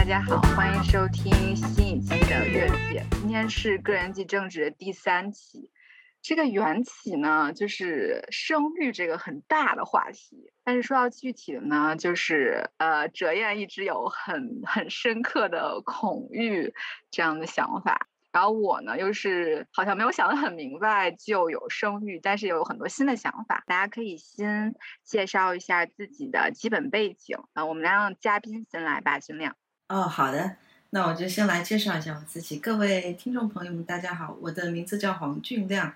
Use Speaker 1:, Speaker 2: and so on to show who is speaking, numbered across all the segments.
Speaker 1: 大家好，欢迎收听新一期的月姐。今天是个人及政治的第三期。这个缘起呢，就是生育这个很大的话题。但是说到具体的呢，就是呃，哲燕一直有很很深刻的恐育这样的想法。然后我呢，又是好像没有想得很明白就有生育，但是有很多新的想法。大家可以先介绍一下自己的基本背景啊，我们让嘉宾先来吧，尽量。
Speaker 2: 哦，好的，那我就先来介绍一下我自己。各位听众朋友们，大家好，我的名字叫黄俊亮，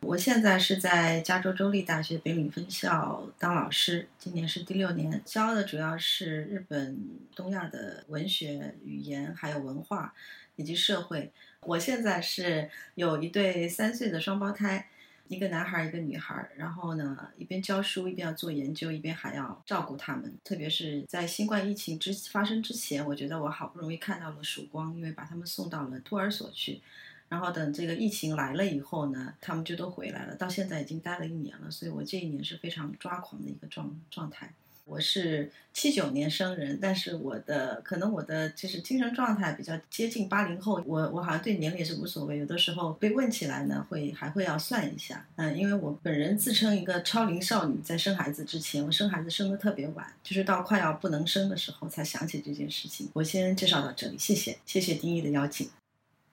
Speaker 2: 我现在是在加州州立大学北岭分校当老师，今年是第六年，教的主要是日本东亚的文学、语言还有文化以及社会。我现在是有一对三岁的双胞胎，一个男孩一个女孩。然后呢，一边教书一边要做研究，一边还要照顾他们。特别是在新冠疫情之发生之前，我觉得我好不容易看到了曙光，因为把他们送到了托儿所去。然后等这个疫情来了以后呢，他们就都回来了。到现在已经待了一年了，所以我这一年是非常抓狂的一个状状态。我是七九年生人，但是我的可能我的就是精神状态比较接近八零后。我我好像对年龄也是无所谓，有的时候被问起来呢，会还会要算一下。嗯，因为我本人自称一个超龄少女，在生孩子之前，我生孩子生的特别晚，就是到快要不能生的时候才想起这件事情。我先介绍到这里，谢谢，谢谢丁一的邀请。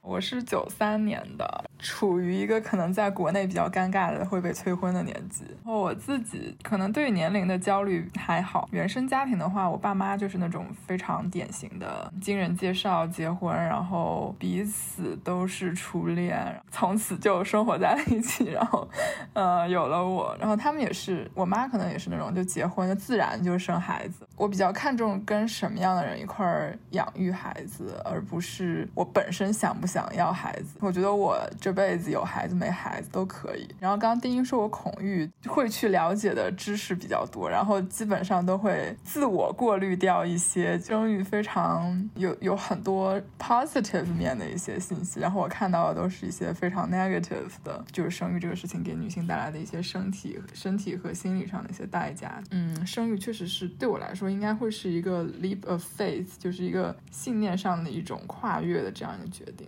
Speaker 3: 我是九三年的，处于一个可能在国内比较尴尬的会被催婚的年纪。然后我自己可能对年龄的焦虑还好。原生家庭的话，我爸妈就是那种非常典型的经人介绍结婚，然后彼此都是初恋，从此就生活在了一起，然后，呃，有了我。然后他们也是，我妈可能也是那种就结婚就自然就生孩子。我比较看重跟什么样的人一块儿养育孩子，而不是我本身想不想。想要孩子，我觉得我这辈子有孩子没孩子都可以。然后刚刚丁一说我恐育，会去了解的知识比较多，然后基本上都会自我过滤掉一些生育非常有有很多 positive 面的一些信息，然后我看到的都是一些非常 negative 的，就是生育这个事情给女性带来的一些身体、身体和心理上的一些代价。嗯，生育确实是对我来说应该会是一个 leap of faith，就是一个信念上的一种跨越的这样一个决定。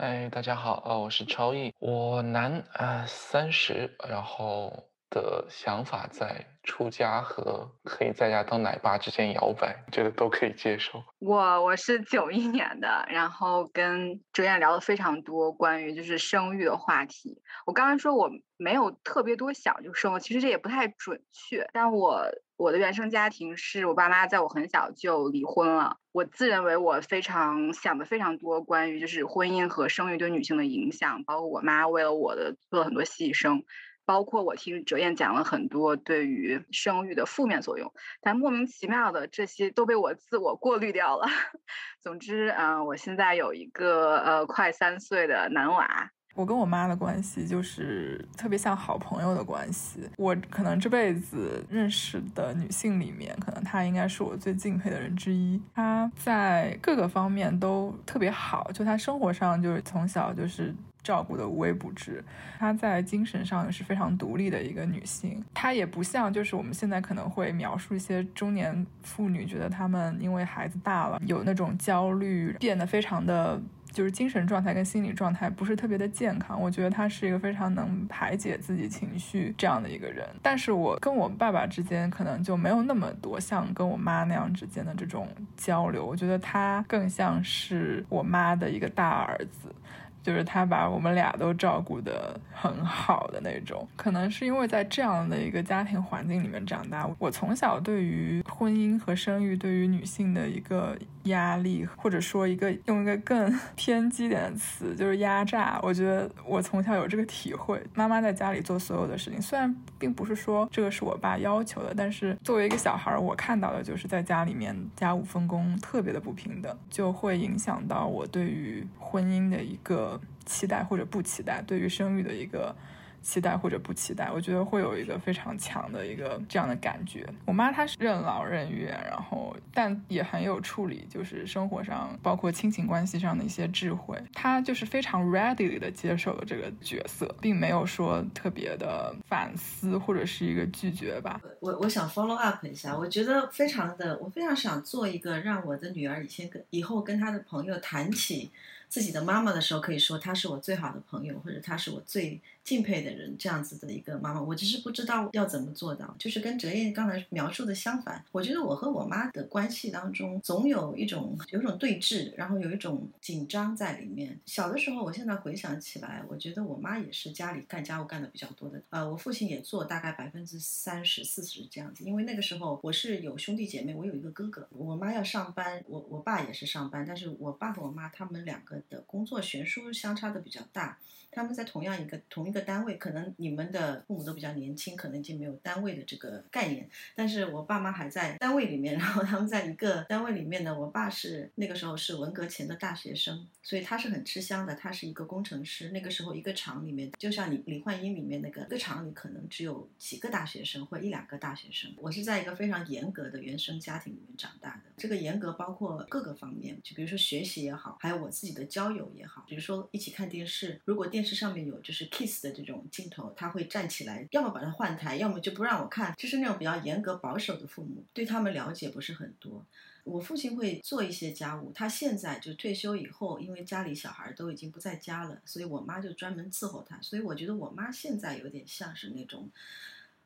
Speaker 4: 哎，大家好，呃，我是超毅，我男，呃，三十，然后的想法在出家和可以在家当奶爸之间摇摆，觉得都可以接受。
Speaker 1: 我我是九一年的，然后跟哲燕聊了非常多关于就是生育的话题。我刚刚说我没有特别多想就生了，其实这也不太准确，但我。我的原生家庭是我爸妈在我很小就离婚了。我自认为我非常想的非常多，关于就是婚姻和生育对女性的影响，包括我妈为了我的做了很多牺牲，包括我听哲燕讲了很多对于生育的负面作用，但莫名其妙的这些都被我自我过滤掉了。总之，嗯，我现在有一个呃快三岁的男娃。
Speaker 3: 我跟我妈的关系就是特别像好朋友的关系。我可能这辈子认识的女性里面，可能她应该是我最敬佩的人之一。她在各个方面都特别好，就她生活上就是从小就是照顾的无微不至。她在精神上也是非常独立的一个女性。她也不像就是我们现在可能会描述一些中年妇女，觉得她们因为孩子大了有那种焦虑，变得非常的。就是精神状态跟心理状态不是特别的健康，我觉得他是一个非常能排解自己情绪这样的一个人。但是我跟我爸爸之间可能就没有那么多像跟我妈那样之间的这种交流，我觉得他更像是我妈的一个大儿子。就是他把我们俩都照顾得很好的那种，可能是因为在这样的一个家庭环境里面长大，我从小对于婚姻和生育对于女性的一个压力，或者说一个用一个更 偏激点的词，就是压榨。我觉得我从小有这个体会。妈妈在家里做所有的事情，虽然并不是说这个是我爸要求的，但是作为一个小孩，我看到的就是在家里面家务分工特别的不平等，就会影响到我对于婚姻的一个。期待或者不期待，对于生育的一个期待或者不期待，我觉得会有一个非常强的一个这样的感觉。我妈她是任劳任怨，然后但也很有处理，就是生活上包括亲情关系上的一些智慧。她就是非常 readily 的接受了这个角色，并没有说特别的反思或者是一个拒绝吧。
Speaker 2: 我我想 follow up 一下，我觉得非常的，我非常想做一个让我的女儿以前跟以后跟她的朋友谈起。自己的妈妈的时候，可以说她是我最好的朋友，或者她是我最敬佩的人，这样子的一个妈妈。我只是不知道要怎么做到，就是跟哲燕刚才描述的相反。我觉得我和我妈的关系当中，总有一种有一种对峙，然后有一种紧张在里面。小的时候，我现在回想起来，我觉得我妈也是家里干家务干的比较多的。呃，我父亲也做大概百分之三十四十这样子，因为那个时候我是有兄弟姐妹，我有一个哥哥，我妈要上班，我我爸也是上班，但是我爸和我妈他们两个。的工作悬殊相差的比较大，他们在同样一个同一个单位，可能你们的父母都比较年轻，可能已经没有单位的这个概念，但是我爸妈还在单位里面，然后他们在一个单位里面呢，我爸是那个时候是文革前的大学生，所以他是很吃香的，他是一个工程师，那个时候一个厂里面，就像你李焕英里面那个一个厂里可能只有几个大学生或一两个大学生，我是在一个非常严格的原生家庭里面长大的，这个严格包括各个方面，就比如说学习也好，还有我自己的交友也好，比如说一起看电视，如果电视上面有就是 kiss 的这种镜头，他会站起来，要么把它换台，要么就不让我看，就是那种比较严格保守的父母，对他们了解不是很多。我父亲会做一些家务，他现在就退休以后，因为家里小孩都已经不在家了，所以我妈就专门伺候他。所以我觉得我妈现在有点像是那种，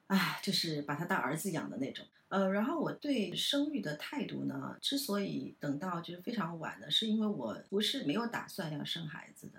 Speaker 2: 哎，就是把他当儿子养的那种。呃，然后我对生育的态度呢，之所以等到就是非常晚呢，是因为我不是没有打算要生孩子的，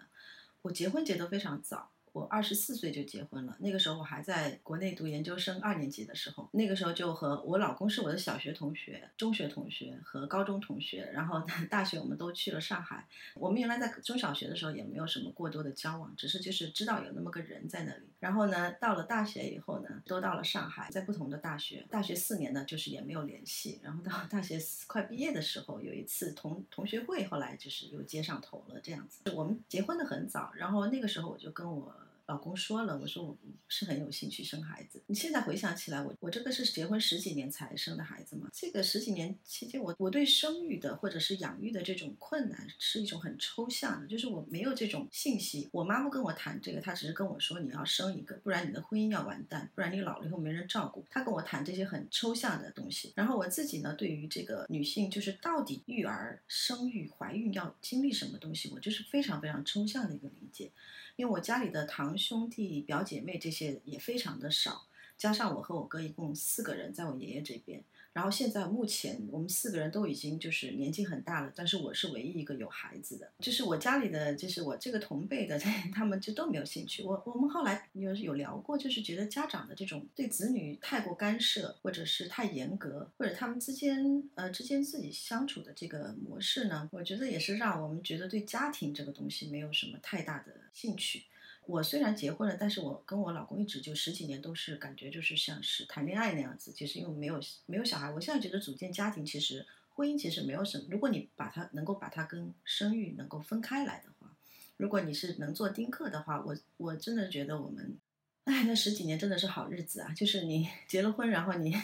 Speaker 2: 我结婚结得非常早。我二十四岁就结婚了，那个时候我还在国内读研究生二年级的时候，那个时候就和我老公是我的小学同学、中学同学和高中同学，然后 大学我们都去了上海。我们原来在中小学的时候也没有什么过多的交往，只是就是知道有那么个人在那里。然后呢，到了大学以后呢，都到了上海，在不同的大学，大学四年呢就是也没有联系。然后到大学快毕业的时候，有一次同同学会，后来就是又接上头了这样子。我们结婚的很早，然后那个时候我就跟我。老公说了，我说我是很有兴趣生孩子。你现在回想起来，我我这个是结婚十几年才生的孩子嘛？这个十几年期间，我我对生育的或者是养育的这种困难是一种很抽象的，就是我没有这种信息。我妈不跟我谈这个，她只是跟我说你要生一个，不然你的婚姻要完蛋，不然你老了以后没人照顾。她跟我谈这些很抽象的东西。然后我自己呢，对于这个女性，就是到底育儿、生育、怀孕要经历什么东西，我就是非常非常抽象的一个理解。因为我家里的堂兄弟、表姐妹这些也非常的少，加上我和我哥一共四个人在我爷爷这边。然后现在目前我们四个人都已经就是年纪很大了，但是我是唯一一个有孩子的，就是我家里的，就是我这个同辈的，他们就都没有兴趣。我我们后来有有聊过，就是觉得家长的这种对子女太过干涉，或者是太严格，或者他们之间呃之间自己相处的这个模式呢，我觉得也是让我们觉得对家庭这个东西没有什么太大的兴趣。我虽然结婚了，但是我跟我老公一直就十几年都是感觉就是像是谈恋爱那样子，其实因为没有没有小孩。我现在觉得组建家庭其实婚姻其实没有什么，如果你把它能够把它跟生育能够分开来的话，如果你是能做丁克的话，我我真的觉得我们，哎，那十几年真的是好日子啊！就是你 结了婚，然后你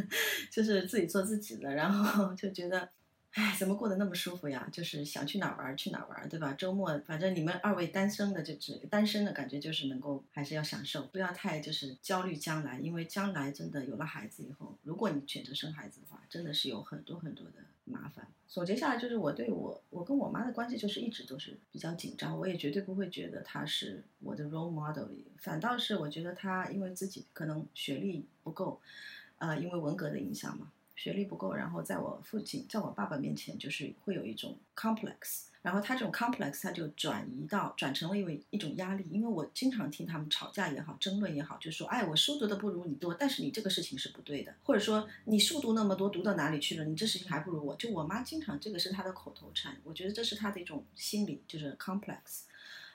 Speaker 2: 就是自己做自己的，然后就觉得。哎，怎么过得那么舒服呀？就是想去哪儿玩去哪儿玩，对吧？周末反正你们二位单身的，就是单身的感觉，就是能够还是要享受，不要太就是焦虑将来，因为将来真的有了孩子以后，如果你选择生孩子的话，真的是有很多很多的麻烦。总结下来就是我对我我跟我妈的关系就是一直都是比较紧张，我也绝对不会觉得她是我的 role model，反倒是我觉得她因为自己可能学历不够，呃，因为文革的影响嘛。学历不够，然后在我父亲、在我爸爸面前，就是会有一种 complex，然后他这种 complex，他就转移到转成了一为一种压力，因为我经常听他们吵架也好，争论也好，就说，哎，我书读的不如你多，但是你这个事情是不对的，或者说你书读那么多，读到哪里去了？你这事情还不如我。就我妈经常这个是她的口头禅，我觉得这是她的一种心理，就是 complex，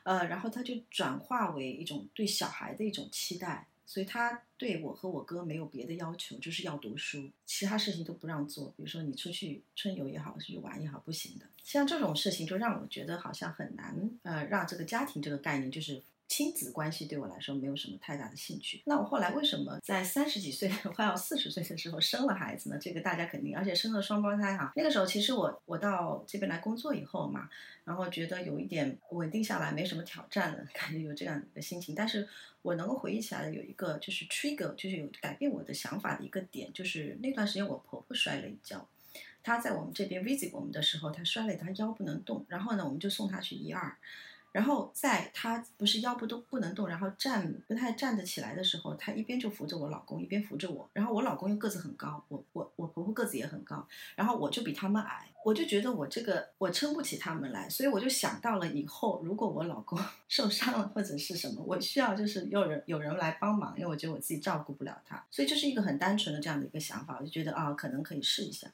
Speaker 2: 呃，然后他就转化为一种对小孩的一种期待。所以他对我和我哥没有别的要求，就是要读书，其他事情都不让做。比如说你出去春游也好，出去玩也好，不行的。像这种事情就让我觉得好像很难，呃，让这个家庭这个概念就是亲子关系对我来说没有什么太大的兴趣。那我后来为什么在三十几岁 快要四十岁的时候生了孩子呢？这个大家肯定，而且生了双胞胎哈。那个时候其实我我到这边来工作以后嘛，然后觉得有一点稳定下来没什么挑战了，感觉有这样的心情。但是我能够回忆起来的有一个就是 trigger，就是有改变我的想法的一个点，就是那段时间我婆婆摔了一跤。她在我们这边 visit 我们的时候，她摔了，她腰不能动。然后呢，我们就送她去一二。然后在她不是腰部都不能动，然后站不太站得起来的时候，她一边就扶着我老公，一边扶着我。然后我老公又个子很高，我我我婆婆个子也很高，然后我就比他们矮，我就觉得我这个我撑不起他们来，所以我就想到了以后如果我老公 受伤了或者是什么，我需要就是有人有人来帮忙，因为我觉得我自己照顾不了他，所以这是一个很单纯的这样的一个想法，我就觉得啊，可能可以试一下。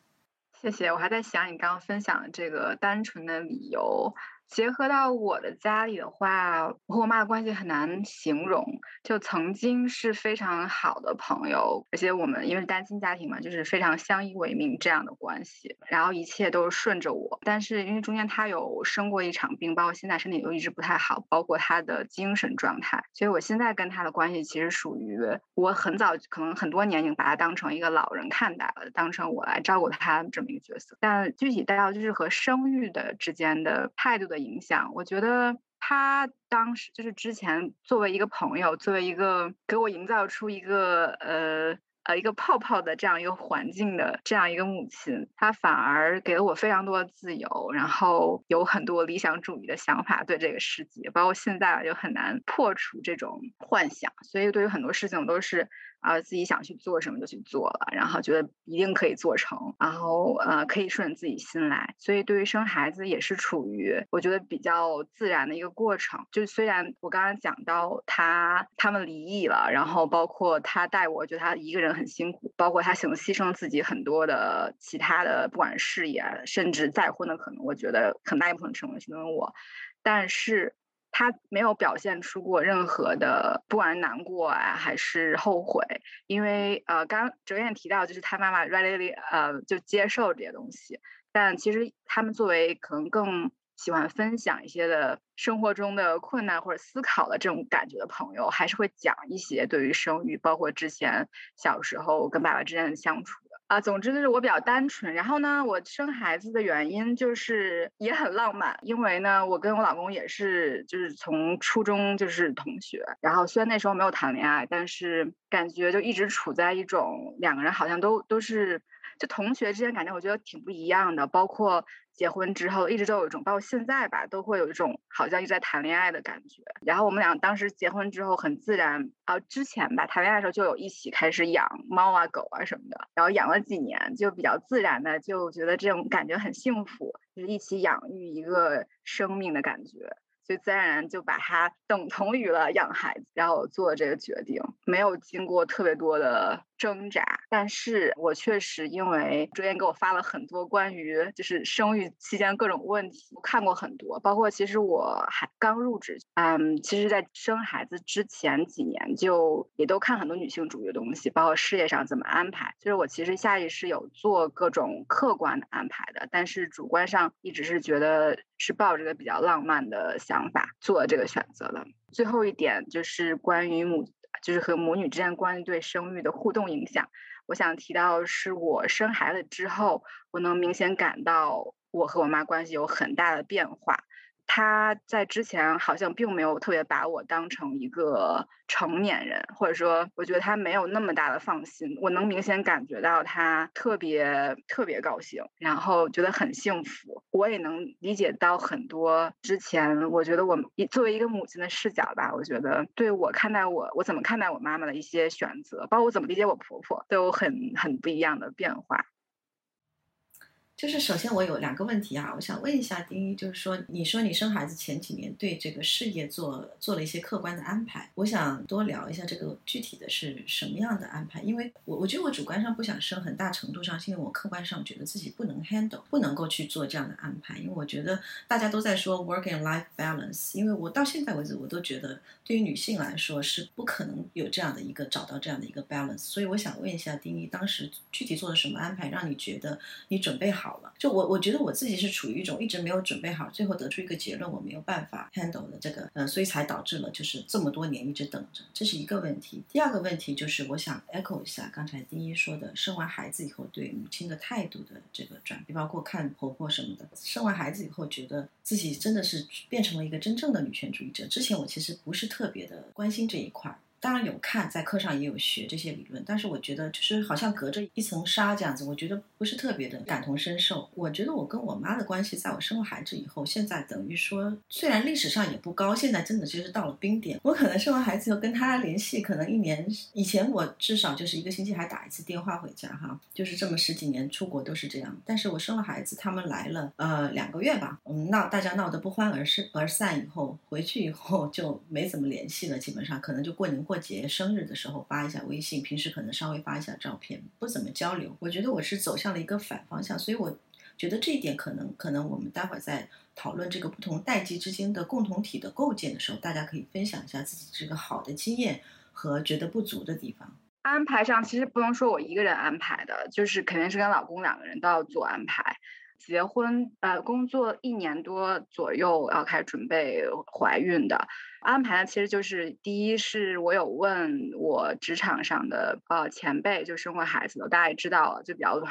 Speaker 1: 谢谢，我还在想你刚刚分享的这个单纯的理由。结合到我的家里的话，我和我妈的关系很难形容。就曾经是非常好的朋友，而且我们因为是单亲家庭嘛，就是非常相依为命这样的关系。然后一切都是顺着我，但是因为中间他有生过一场病，包括现在身体都一直不太好，包括他的精神状态。所以我现在跟他的关系其实属于我很早可能很多年已经把他当成一个老人看待了，当成我来照顾他这么一个角色。但具体到就是和生育的之间的态度的。影响，我觉得他当时就是之前作为一个朋友，作为一个给我营造出一个呃呃一个泡泡的这样一个环境的这样一个母亲，他反而给了我非常多的自由，然后有很多理想主义的想法对这个世界，包括现在就很难破除这种幻想，所以对于很多事情我都是。啊，自己想去做什么就去做了，然后觉得一定可以做成，然后呃可以顺自己心来。所以对于生孩子也是处于我觉得比较自然的一个过程。就虽然我刚刚讲到他他们离异了，然后包括他带我，觉得他一个人很辛苦，包括他想牺牲自己很多的其他的，不管事业，甚至再婚的可能，我觉得很大一部分成为是因为我，但是。他没有表现出过任何的，不管是难过啊，还是后悔，因为呃，刚哲燕提到，就是他妈妈 readily 呃就接受这些东西，但其实他们作为可能更喜欢分享一些的生活中的困难或者思考的这种感觉的朋友，还是会讲一些对于生育，包括之前小时候跟爸爸之间的相处。啊，总之就是我比较单纯。然后呢，我生孩子的原因就是也很浪漫，因为呢，我跟我老公也是就是从初中就是同学。然后虽然那时候没有谈恋爱，但是感觉就一直处在一种两个人好像都都是。就同学之间感觉，我觉得挺不一样的。包括结婚之后，一直都有一种，包括现在吧，都会有一种好像一直在谈恋爱的感觉。然后我们俩当时结婚之后很自然啊，之前吧谈恋爱的时候就有一起开始养猫啊狗啊什么的，然后养了几年，就比较自然的就觉得这种感觉很幸福，就是一起养育一个生命的感觉。所以自然而然就把它等同于了养孩子，然后做这个决定，没有经过特别多的挣扎。但是我确实因为卓燕给我发了很多关于就是生育期间各种问题，我看过很多，包括其实我还刚入职，嗯，其实在生孩子之前几年就也都看很多女性主义的东西，包括事业上怎么安排。就是我其实下意识有做各种客观的安排的，但是主观上一直是觉得是抱着个比较浪漫的。想法做这个选择的最后一点就是关于母，就是和母女之间关于对生育的互动影响。我想提到是我生孩子之后，我能明显感到我和我妈关系有很大的变化。他在之前好像并没有特别把我当成一个成年人，或者说，我觉得他没有那么大的放心。我能明显感觉到他特别特别高兴，然后觉得很幸福。我也能理解到很多之前，我觉得我作为一个母亲的视角吧，我觉得对我看待我，我怎么看待我妈妈的一些选择，包括我怎么理解我婆婆，都有很很不一样的变化。
Speaker 2: 就是首先我有两个问题啊，我想问一下丁一，就是说你说你生孩子前几年对这个事业做做了一些客观的安排，我想多聊一下这个具体的是什么样的安排？因为我我觉得我主观上不想生，很大程度上是因为我客观上觉得自己不能 handle，不能够去做这样的安排，因为我觉得大家都在说 work and life balance，因为我到现在为止我都觉得对于女性来说是不可能有这样的一个找到这样的一个 balance，所以我想问一下丁一，当时具体做了什么安排，让你觉得你准备好？就我我觉得我自己是处于一种一直没有准备好，最后得出一个结论我没有办法 handle 的这个，呃，所以才导致了就是这么多年一直等着，这是一个问题。第二个问题就是我想 echo 一下刚才丁一说的，生完孩子以后对母亲的态度的这个转变，包括看婆婆什么的。生完孩子以后觉得自己真的是变成了一个真正的女权主义者。之前我其实不是特别的关心这一块。当然有看，在课上也有学这些理论，但是我觉得就是好像隔着一层纱这样子，我觉得不是特别的感同身受。我觉得我跟我妈的关系，在我生了孩子以后，现在等于说，虽然历史上也不高，现在真的就是到了冰点。我可能生完孩子以后跟她联系，可能一年以前我至少就是一个星期还打一次电话回家哈，就是这么十几年出国都是这样。但是我生了孩子，他们来了呃两个月吧，我们闹大家闹得不欢而是而散以后，回去以后就没怎么联系了，基本上可能就过年。过过节、生日的时候发一下微信，平时可能稍微发一下照片，不怎么交流。我觉得我是走向了一个反方向，所以我觉得这一点可能，可能我们待会儿在讨论这个不同代际之间的共同体的构建的时候，大家可以分享一下自己这个好的经验和觉得不足的地方。
Speaker 1: 安排上其实不能说我一个人安排的，就是肯定是跟老公两个人都要做安排。结婚呃，工作一年多左右要开始准备怀孕的安排呢，其实就是第一是我有问我职场上的呃前辈，就生过孩子的，大家也知道，就比较。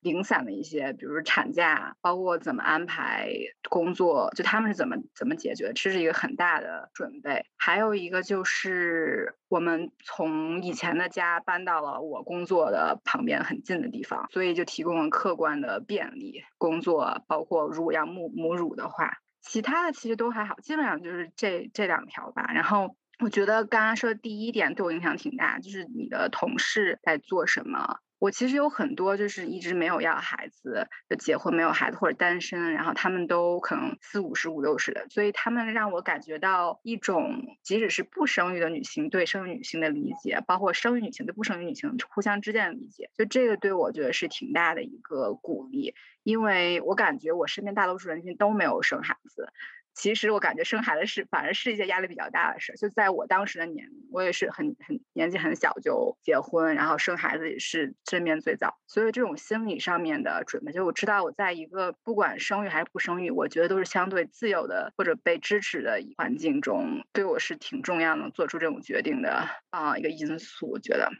Speaker 1: 零散的一些，比如产假，包括怎么安排工作，就他们是怎么怎么解决，这是一个很大的准备。还有一个就是我们从以前的家搬到了我工作的旁边很近的地方，所以就提供了客观的便利。工作包括如果要母母乳的话，其他的其实都还好，基本上就是这这两条吧。然后我觉得刚刚说的第一点对我影响挺大，就是你的同事在做什么。我其实有很多就是一直没有要孩子的结婚没有孩子或者单身，然后他们都可能四五十五六十的，所以他们让我感觉到一种即使是不生育的女性对生育女性的理解，包括生育女性对不生育女性互相之间的理解，就这个对我觉得是挺大的一个鼓励，因为我感觉我身边大多数人群都没有生孩子。其实我感觉生孩子是反而是一件压力比较大的事。就在我当时的年龄，我也是很很年纪很小就结婚，然后生孩子也是身边最早。所以这种心理上面的准备，就我知道我在一个不管生育还是不生育，我觉得都是相对自由的或者被支持的环境中，对我是挺重要的，做出这种决定的啊一个因素。我觉得，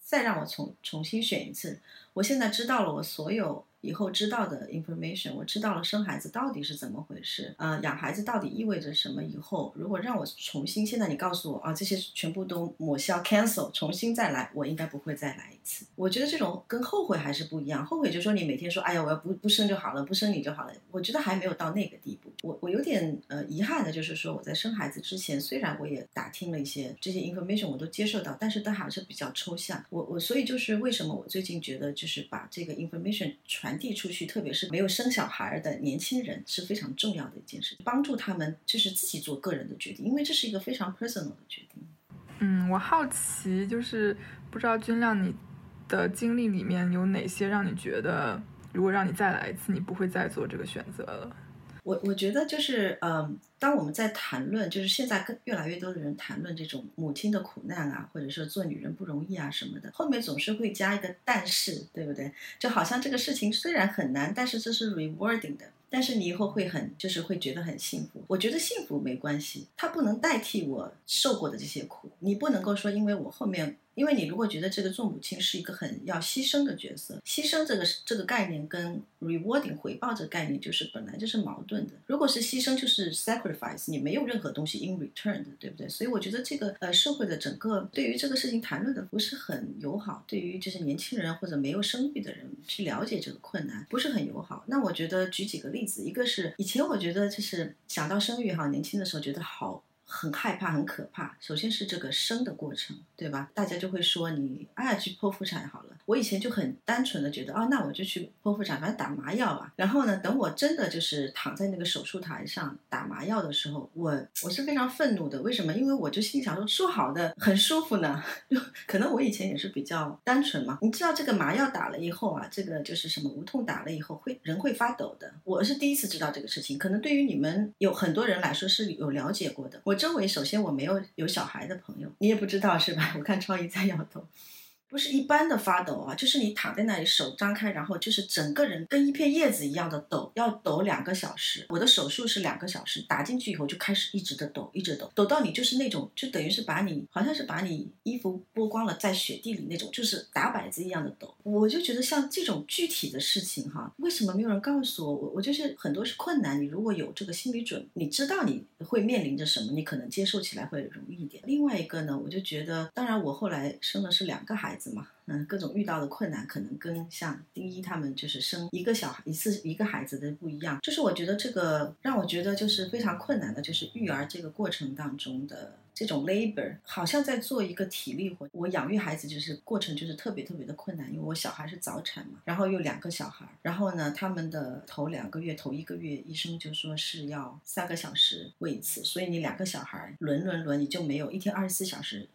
Speaker 2: 再让我重重新选一次，我现在知道了我所有。以后知道的 information，我知道了生孩子到底是怎么回事，呃，养孩子到底意味着什么？以后如果让我重新，现在你告诉我啊，这些全部都抹消 cancel，重新再来，我应该不会再来一次。我觉得这种跟后悔还是不一样。后悔就说你每天说，哎呀，我要不不生就好了，不生你就好了。我觉得还没有到那个地步。我我有点呃遗憾的就是说，我在生孩子之前，虽然我也打听了一些这些 information，我都接受到，但是都还是比较抽象。我我所以就是为什么我最近觉得就是把这个 information 传。传递出去，特别是没有生小孩的年轻人是非常重要的一件事，帮助他们就是自己做个人的决定，因为这是一个非常 personal 的决定。
Speaker 3: 嗯，我好奇，就是不知道君亮你的经历里面有哪些让你觉得，如果让你再来一次，你不会再做这个选择了。
Speaker 2: 我我觉得就是，嗯，当我们在谈论，就是现在跟越来越多的人谈论这种母亲的苦难啊，或者说做女人不容易啊什么的，后面总是会加一个但是，对不对？就好像这个事情虽然很难，但是这是 rewarding 的，但是你以后会很，就是会觉得很幸福。我觉得幸福没关系，它不能代替我受过的这些苦。你不能够说，因为我后面。因为你如果觉得这个做母亲是一个很要牺牲的角色，牺牲这个这个概念跟 rewarding 回报这个概念就是本来就是矛盾的。如果是牺牲就是 sacrifice，你没有任何东西 in return 的，对不对？所以我觉得这个呃社会的整个对于这个事情谈论的不是很友好，对于就是年轻人或者没有生育的人去了解这个困难不是很友好。那我觉得举几个例子，一个是以前我觉得就是想到生育哈，年轻的时候觉得好。很害怕，很可怕。首先是这个生的过程，对吧？大家就会说你，哎，去剖腹产好了。我以前就很单纯的觉得，哦，那我就去剖腹产，反正打麻药吧。然后呢，等我真的就是躺在那个手术台上打麻药的时候，我我是非常愤怒的。为什么？因为我就心想说，说好的很舒服呢？可能我以前也是比较单纯嘛。你知道这个麻药打了以后啊，这个就是什么无痛打了以后会人会发抖的。我是第一次知道这个事情，可能对于你们有很多人来说是有了解过的。我。周围首先我没有有小孩的朋友，你也不知道是吧？我看超姨在摇头。不是一般的发抖啊，就是你躺在那里手张开，然后就是整个人跟一片叶子一样的抖，要抖两个小时。我的手术是两个小时，打进去以后就开始一直的抖，一直抖，抖到你就是那种，就等于是把你好像是把你衣服剥光了，在雪地里那种，就是打摆子一样的抖。我就觉得像这种具体的事情哈，为什么没有人告诉我？我我就是很多是困难。你如果有这个心理准，你知道你会面临着什么，你可能接受起来会容易一点。另外一个呢，我就觉得，当然我后来生的是两个孩子。嘛，嗯，各种遇到的困难可能跟像丁一他们就是生一个小孩一次一个孩子的不一样，就是我觉得这个让我觉得就是非常困难的，就是育儿这个过程当中的这种 labor，好像在做一个体力活。我养育孩子就是过程就是特别特别的困难，因为我小孩是早产嘛，然后有两个小孩，然后呢，他们的头两个月头一个月医生就说是要三个小时喂一次，所以你两个小孩轮轮轮，你就没有一天二十四小时。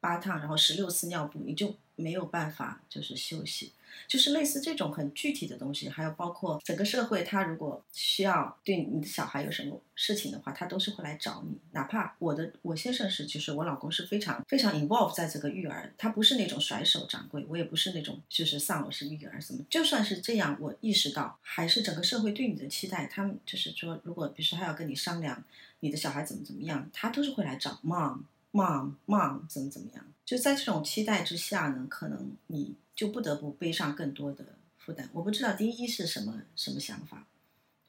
Speaker 2: 八趟，然后十六次尿布，你就没有办法就是休息，就是类似这种很具体的东西，还有包括整个社会，他如果需要对你的小孩有什么事情的话，他都是会来找你。哪怕我的我先生是，就是我老公是非常非常 involve 在这个育儿，他不是那种甩手掌柜，我也不是那种就是丧偶式育儿什么。就算是这样，我意识到还是整个社会对你的期待，他们就是说，如果比如说他要跟你商量你的小孩怎么怎么样，他都是会来找 mom。Mom mom 怎么怎么样？就在这种期待之下呢，可能你就不得不背上更多的负担。我不知道丁一是什么什么想法。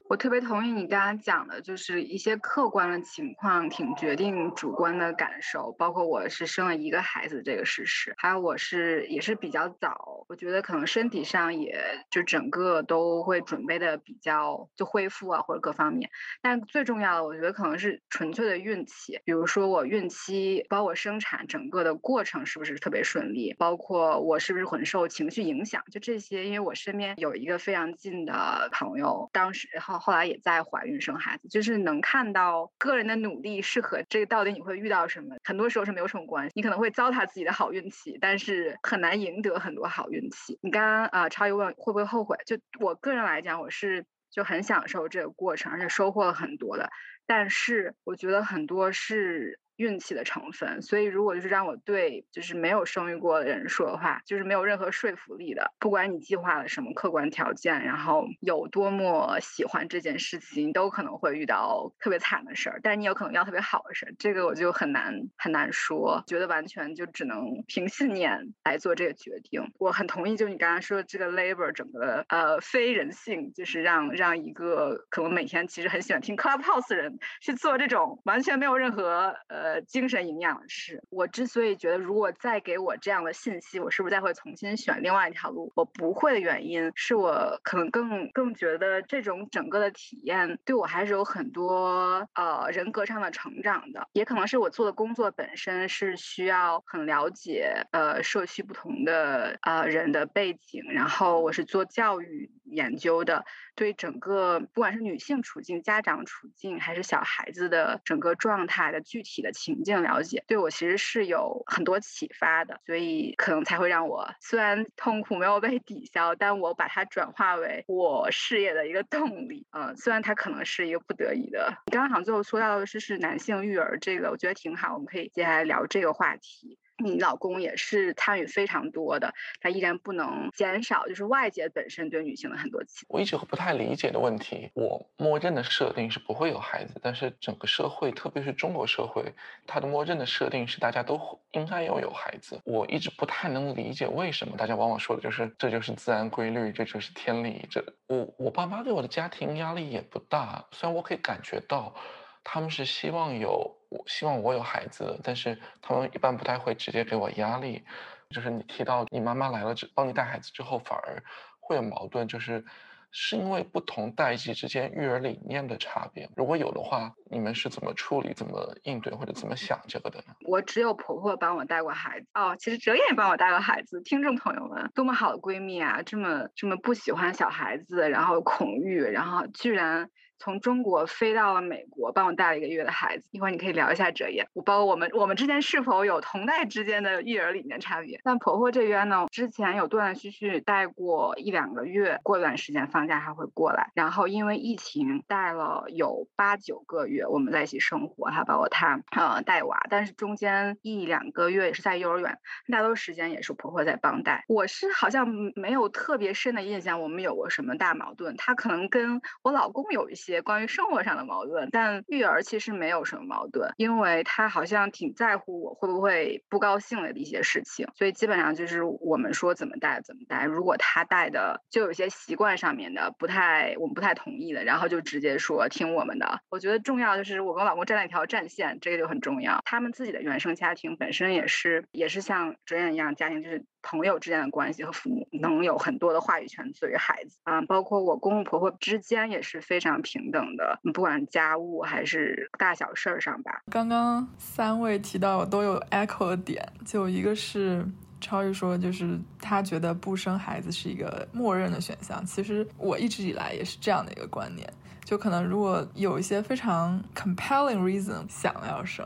Speaker 1: 我特别同意你刚刚讲的，就是一些客观的情况挺决定主观的感受，包括我是生了一个孩子这个事实，还有我是也是比较早，我觉得可能身体上也就整个都会准备的比较就恢复啊或者各方面，但最重要的我觉得可能是纯粹的运气，比如说我孕期包括生产整个的过程是不是特别顺利，包括我是不是很受情绪影响，就这些，因为我身边有一个非常近的朋友，当时。后来也在怀孕生孩子，就是能看到个人的努力是和这个到底你会遇到什么，很多时候是没有什么关系。你可能会糟蹋自己的好运气，但是很难赢得很多好运气。你刚刚啊，超一问会不会后悔？就我个人来讲，我是就很享受这个过程，而且收获了很多的。但是我觉得很多是。运气的成分，所以如果就是让我对就是没有生育过的人说的话，就是没有任何说服力的。不管你计划了什么客观条件，然后有多么喜欢这件事情，都可能会遇到特别惨的事儿。但是你有可能要特别好的事儿，这个我就很难很难说。觉得完全就只能凭信念来做这个决定。我很同意，就你刚刚说的这个 labor 整个呃非人性，就是让让一个可能每天其实很喜欢听 Clubhouse 的人去做这种完全没有任何呃。呃，精神营养师我之所以觉得，如果再给我这样的信息，我是不是再会重新选另外一条路？我不会的原因是我可能更更觉得这种整个的体验对我还是有很多呃人格上的成长的，也可能是我做的工作本身是需要很了解呃社区不同的呃人的背景，然后我是做教育研究的，对整个不管是女性处境、家长处境，还是小孩子的整个状态的具体的。情境了解对我其实是有很多启发的，所以可能才会让我虽然痛苦没有被抵消，但我把它转化为我事业的一个动力。嗯，虽然它可能是一个不得已的。你刚刚好像最后说到的是是男性育儿这个，我觉得挺好，我们可以接下来聊这个话题。你老公也是参与非常多的，他依然不能减少，就是外界本身对女性的很多期。
Speaker 4: 我一直不太理解的问题，我默认的设定是不会有孩子，但是整个社会，特别是中国社会，它的默认的设定是大家都应该要有孩子。我一直不太能理解为什么大家往往说的就是这就是自然规律，这就是天理。这我我爸妈对我的家庭压力也不大，虽然我可以感觉到他们是希望有。我希望我有孩子，但是他们一般不太会直接给我压力。就是你提到你妈妈来了，之帮你带孩子之后，反而会有矛盾，就是是因为不同代际之间育儿理念的差别。如果有的话，你们是怎么处理、怎么应对或者怎么想这个的呢？
Speaker 1: 我只有婆婆帮我带过孩子哦，其实哲也帮我带过孩子。听众朋友们，多么好的闺蜜啊！这么这么不喜欢小孩子，然后恐育，然后居然。从中国飞到了美国，帮我带了一个月的孩子。一会儿你可以聊一下哲言，我包括我们我们之间是否有同代之间的育儿理念差别。但婆婆这边呢，之前有断断续续带过一两个月，过段时间放假还会过来。然后因为疫情带了有八九个月，我们在一起生活，还包括她呃带娃，但是中间一两个月也是在幼儿园，大多时间也是婆婆在帮带。我是好像没有特别深的印象，我们有过什么大矛盾。她可能跟我老公有一些关于生活上的矛盾，但育儿其实没有什么矛盾，因为他好像挺在乎我会不会不高兴了的一些事情，所以基本上就是我们说怎么带怎么带。如果他带的就有些习惯上面的不太我们不太同意的，然后就直接说听我们的。我觉得重要就是我跟老公站在一条战线，这个就很重要。他们自己的原生家庭本身也是也是像哲言一样家庭，就是朋友之间的关系和父母能有很多的话语权对于孩子啊，包括我公公婆婆之间也是非常平等的，不管家务还是大小事儿上吧。
Speaker 3: 刚刚三位提到都有 echo 的点，就一个是。超宇说，就是他觉得不生孩子是一个默认的选项。其实我一直以来也是这样的一个观念，就可能如果有一些非常 compelling reason 想要生。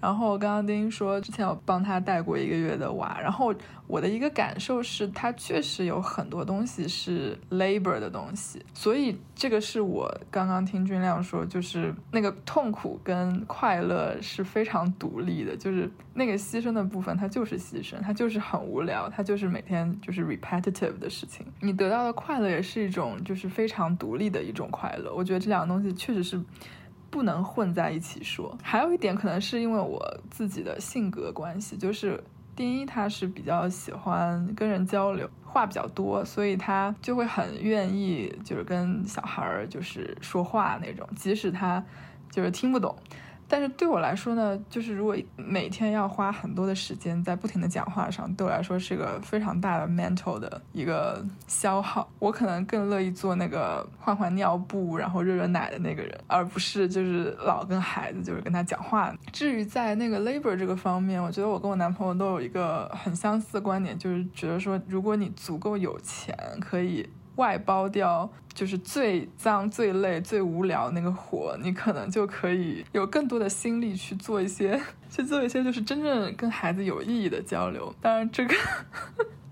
Speaker 3: 然后刚刚丁说，之前我帮他带过一个月的娃，然后我的一个感受是，他确实有很多东西是 labor 的东西，所以这个是我刚刚听君亮说，就是那个痛苦跟快乐是非常独立的，就是那个牺牲的部分，它就是牺牲，它就是很无聊，它就是每天就是 repetitive 的事情，你得到的快乐也是一种就是非常独立的一种快乐，我觉得这两个东西确实是。不能混在一起说。还有一点，可能是因为我自己的性格关系，就是第一他是比较喜欢跟人交流，话比较多，所以他就会很愿意就是跟小孩儿就是说话那种，即使他就是听不懂。但是对我来说呢，就是如果每天要花很多的时间在不停的讲话上，对我来说是个非常大的 mental 的一个消耗。我可能更乐意做那个换换尿布，然后热热奶的那个人，而不是就是老跟孩子就是跟他讲话。至于在那个 labor 这个方面，我觉得我跟我男朋友都有一个很相似的观点，就是觉得说，如果你足够有钱，可以。外包掉就是最脏、最累、最无聊那个活，你可能就可以有更多的心力去做一些，去做一些就是真正跟孩子有意义的交流。当然，这个。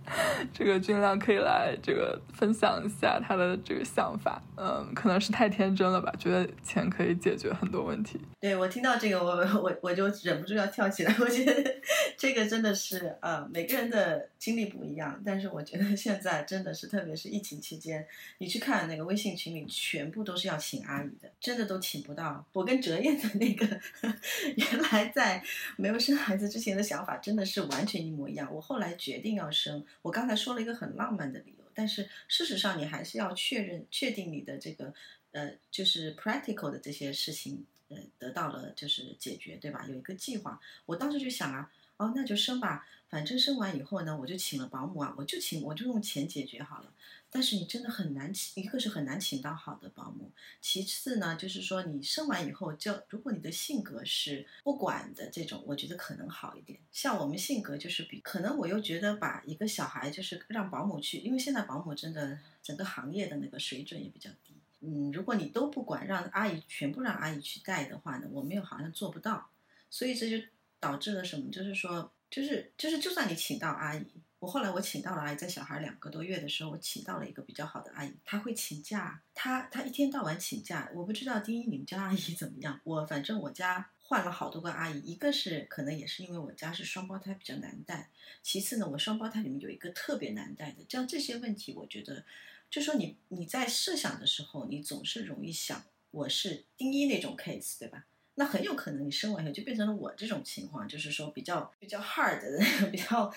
Speaker 3: 这个君亮可以来这个分享一下他的这个想法，嗯，可能是太天真了吧，觉得钱可以解决很多问题。
Speaker 2: 对我听到这个，我我我就忍不住要跳起来。我觉得这个真的是，呃，每个人的经历不一样，但是我觉得现在真的是，特别是疫情期间，你去看那个微信群里，全部都是要请阿姨的，真的都请不到。我跟哲燕的那个 原来在没有生孩子之前的想法，真的是完全一模一样。我后来决定要生。我刚才说了一个很浪漫的理由，但是事实上你还是要确认、确定你的这个呃，就是 practical 的这些事情，呃，得到了就是解决，对吧？有一个计划。我当时就想啊，哦，那就生吧，反正生完以后呢，我就请了保姆啊，我就请，我就用钱解决好了。但是你真的很难请，一个是很难请到好的保姆，其次呢，就是说你生完以后，就如果你的性格是不管的这种，我觉得可能好一点。像我们性格就是比，可能我又觉得把一个小孩就是让保姆去，因为现在保姆真的整个行业的那个水准也比较低。嗯，如果你都不管，让阿姨全部让阿姨去带的话呢，我们又好像做不到，所以这就导致了什么？就是说，就是就是，就算你请到阿姨。我后来我请到了阿姨，在小孩两个多月的时候，我请到了一个比较好的阿姨，她会请假，她她一天到晚请假。我不知道丁一你们家阿姨 怎么样，我反正我家换了好多个阿姨，一个是可能也是因为我家是双胞胎比较难带，其次呢，我双胞胎里面有一个特别难带的，像这些问题，我觉得就说你你在设想的时候，你总是容易想我是丁一那种 case，对吧？那很有可能你生完以后就变成了我这种情况，就是说比较比较 hard 的 比较。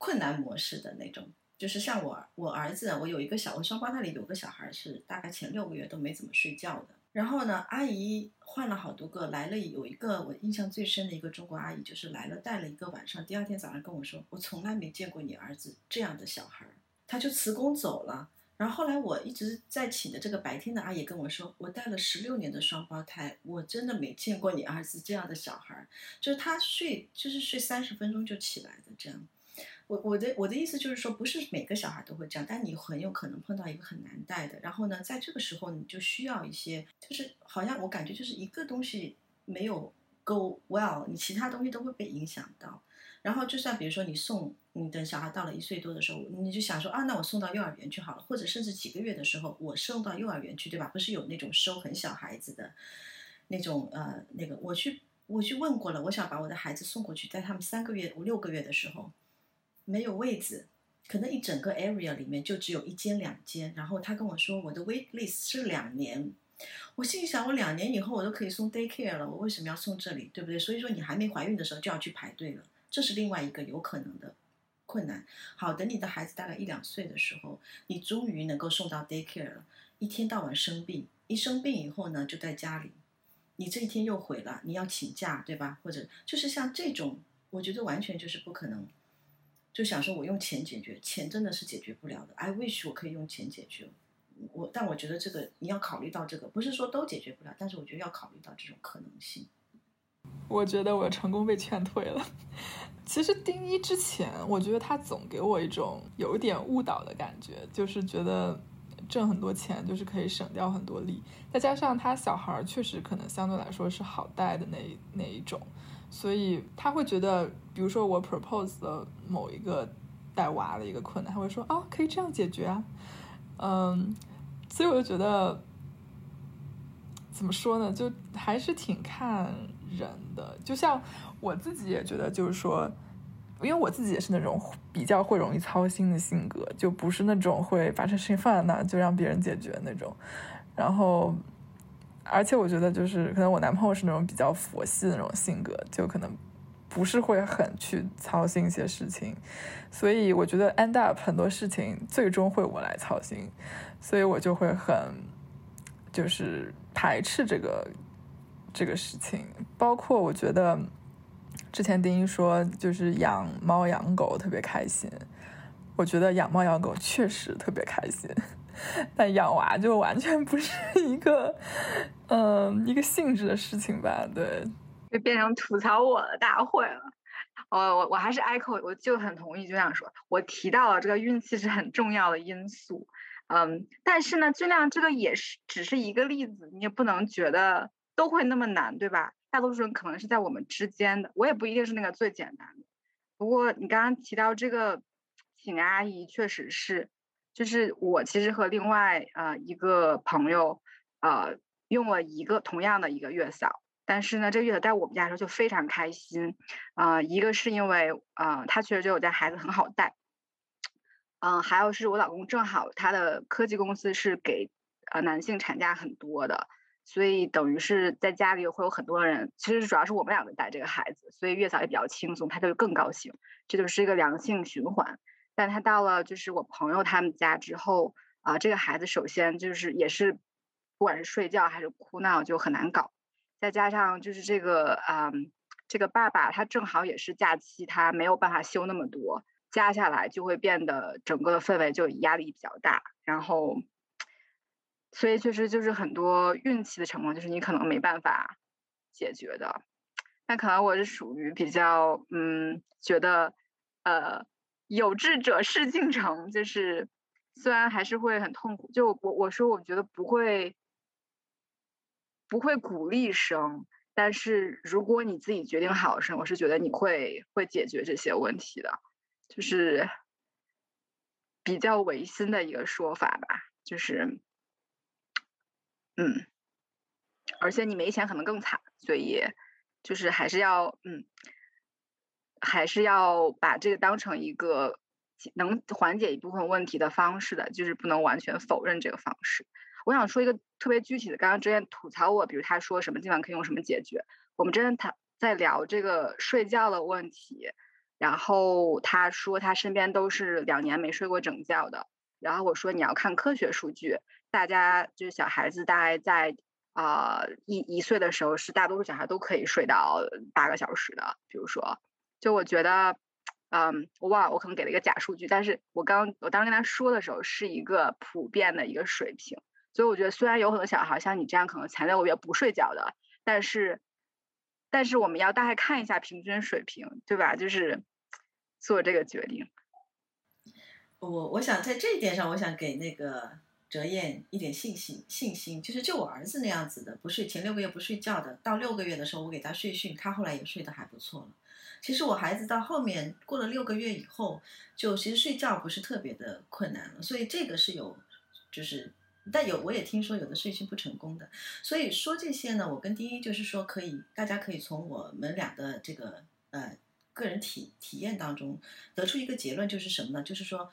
Speaker 2: 困难模式的那种，就是像我我儿子，我有一个小我双胞胎里有个小孩是大概前六个月都没怎么睡觉的。然后呢，阿姨换了好多个，来了有一个我印象最深的一个中国阿姨，就是来了带了一个晚上，第二天早上跟我说，我从来没见过你儿子这样的小孩，他就辞工走了。然后后来我一直在请的这个白天的阿姨跟我说，我带了十六年的双胞胎，我真的没见过你儿子这样的小孩，就是他睡就是睡三十分钟就起来的这样。我我的我的意思就是说，不是每个小孩都会这样，但你很有可能碰到一个很难带的。然后呢，在这个时候你就需要一些，就是好像我感觉就是一个东西没有 go well，你其他东西都会被影响到。然后就算比如说你送你等小孩到了一岁多的时候，你就想说啊，那我送到幼儿园去好了，或者甚至几个月的时候我送到幼儿园去，对吧？不是有那种收很小孩子的那种呃那个，我去我去问过了，我想把我的孩子送过去，在他们三个月五六个月的时候。没有位子，可能一整个 area 里面就只有一间两间。然后他跟我说，我的 wait list 是两年。我心里想，我两年以后我都可以送 daycare 了，我为什么要送这里，对不对？所以说你还没怀孕的时候就要去排队了，这是另外一个有可能的困难。好，等你的孩子大概一两岁的时候，你终于能够送到 daycare 了，一天到晚生病，一生病以后呢，就在家里，你这一天又毁了，你要请假，对吧？或者就是像这种，我觉得完全就是不可能。就想说，我用钱解决，钱真的是解决不了的。I wish 我可以用钱解决，我但我觉得这个你要考虑到这个，不是说都解决不了，但是我觉得要考虑到这种可能性。
Speaker 3: 我觉得我成功被劝退了。其实丁一之前，我觉得他总给我一种有一点误导的感觉，就是觉得挣很多钱就是可以省掉很多力，再加上他小孩确实可能相对来说是好带的那那一种。所以他会觉得，比如说我 propose 了某一个带娃的一个困难，他会说啊，可以这样解决啊，嗯，所以我就觉得，怎么说呢，就还是挺看人的。就像我自己也觉得，就是说，因为我自己也是那种比较会容易操心的性格，就不是那种会把这事情放在那就让别人解决那种，然后。而且我觉得，就是可能我男朋友是那种比较佛系的那种性格，就可能不是会很去操心一些事情，所以我觉得 end up 很多事情最终会我来操心，所以我就会很就是排斥这个这个事情。包括我觉得之前丁一说就是养猫养狗特别开心，我觉得养猫养狗确实特别开心。但养娃就完全不是一个，嗯，一个性质的事情吧？对，
Speaker 1: 就变成吐槽我的大会了。我我我还是 echo，我就很同意，就想说，我提到了这个运气是很重要的因素。嗯，但是呢，尽量这个也是只是一个例子，你也不能觉得都会那么难，对吧？大多数人可能是在我们之间的，我也不一定是那个最简单的。不过你刚刚提到这个请阿姨，确实是。就是我其实和另外呃一个朋友，呃用了一个同样的一个月嫂，但是呢这个月嫂在我们家的时候就非常开心，啊一个是因为啊他确实觉得我家孩子很好带，嗯还有是我老公正好他的科技公司是给呃男性产假很多的，所以等于是在家里会有很多人，其实主要是我们两个带这个孩子，所以月嫂也比较轻松，他就更高兴，这就是一个良性循环。但他到了就是我朋友他们家之后啊，这个孩子首先就是也是，不管是睡觉还是哭闹就很难搞，再加上就是这个啊，这个爸爸他正好也是假期，他没有办法休那么多，加下来就会变得整个的氛围就压力比较大，然后，所以确实就是很多运气的成分，就是你可能没办法解决的。那可能我是属于比较嗯，觉得呃。有志者事竟成，就是虽然还是会很痛苦，就我我说我觉得不会不会鼓励生，但是如果你自己决定好生，我是觉得你会会解决这些问题的，就是比较违心的一个说法吧，就是嗯，而且你没钱可能更惨，所以就是还是要嗯。还是要把这个当成一个能缓解一部分问题的方式的，就是不能完全否认这个方式。我想说一个特别具体的，刚刚之前吐槽我，比如他说什么地方可以用什么解决，我们之前他在聊这个睡觉的问题，然后他说他身边都是两年没睡过整觉的，然后我说你要看科学数据，大家就是小孩子大概在啊一一岁的时候是大多数小孩都可以睡到八个小时的，比如说。就我觉得，嗯，我忘了，我可能给了一个假数据，但是我刚我当时跟他说的时候是一个普遍的一个水平，所以我觉得虽然有很多小孩像你这样可能前六个月不睡觉的，但是，但是我们要大概看一下平均水平，对吧？就是做这个决定。
Speaker 2: 我我想在这一点上，我想给那个哲燕一点信心信心，就是就我儿子那样子的，不睡前六个月不睡觉的，到六个月的时候我给他睡训，他后来也睡得还不错了。其实我孩子到后面过了六个月以后，就其实睡觉不是特别的困难了，所以这个是有，就是，但有我也听说有的睡训不成功的，所以说这些呢，我跟第一就是说可以，大家可以从我们俩的这个呃个人体体验当中得出一个结论，就是什么呢？就是说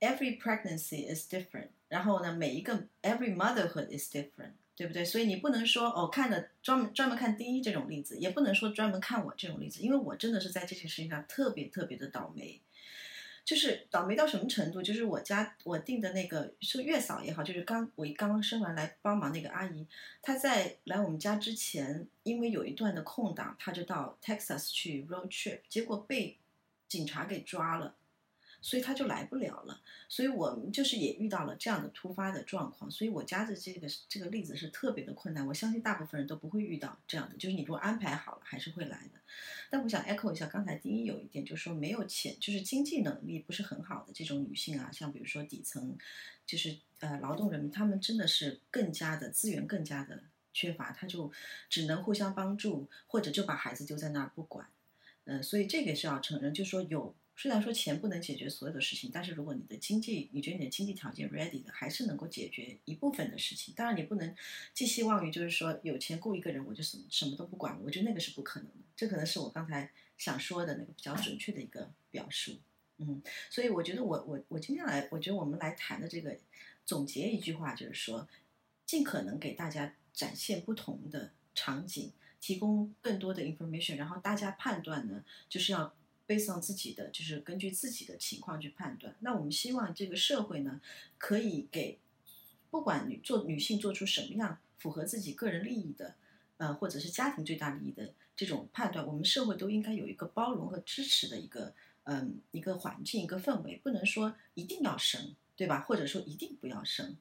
Speaker 2: ，every pregnancy is different，然后呢，每一个 every motherhood is different。对不对？所以你不能说哦，看的专门专门看第一这种例子，也不能说专门看我这种例子，因为我真的是在这件事情上特别特别的倒霉，就是倒霉到什么程度？就是我家我订的那个是月嫂也好，就是刚我刚刚生完来帮忙那个阿姨，她在来我们家之前，因为有一段的空档，她就到 Texas 去 road trip，结果被警察给抓了。所以他就来不了了，所以我们就是也遇到了这样的突发的状况，所以我家的这个这个例子是特别的困难，我相信大部分人都不会遇到这样的，就是你如果安排好了还是会来的。但我想 echo 一下刚才第一有一点，就是说没有钱，就是经济能力不是很好的这种女性啊，像比如说底层，就是呃劳动人民，他们真的是更加的资源更加的缺乏，他就只能互相帮助，或者就把孩子丢在那儿不管，嗯，所以这个是要承认，就是说有。虽然说钱不能解决所有的事情，但是如果你的经济，你觉得你的经济条件 ready 的，还是能够解决一部分的事情。当然，你不能寄希望于就是说有钱雇一个人，我就什什么都不管。我觉得那个是不可能的。这可能是我刚才想说的那个比较准确的一个表述。嗯，所以我觉得我我我今天来，我觉得我们来谈的这个总结一句话就是说，尽可能给大家展现不同的场景，提供更多的 information，然后大家判断呢，就是要。背上自己的，就是根据自己的情况去判断。那我们希望这个社会呢，可以给不管女做女性做出什么样符合自己个人利益的，呃，或者是家庭最大利益的这种判断，我们社会都应该有一个包容和支持的一个，嗯，一个环境，一个氛围，不能说一定要生，对吧？或者说一定不要生。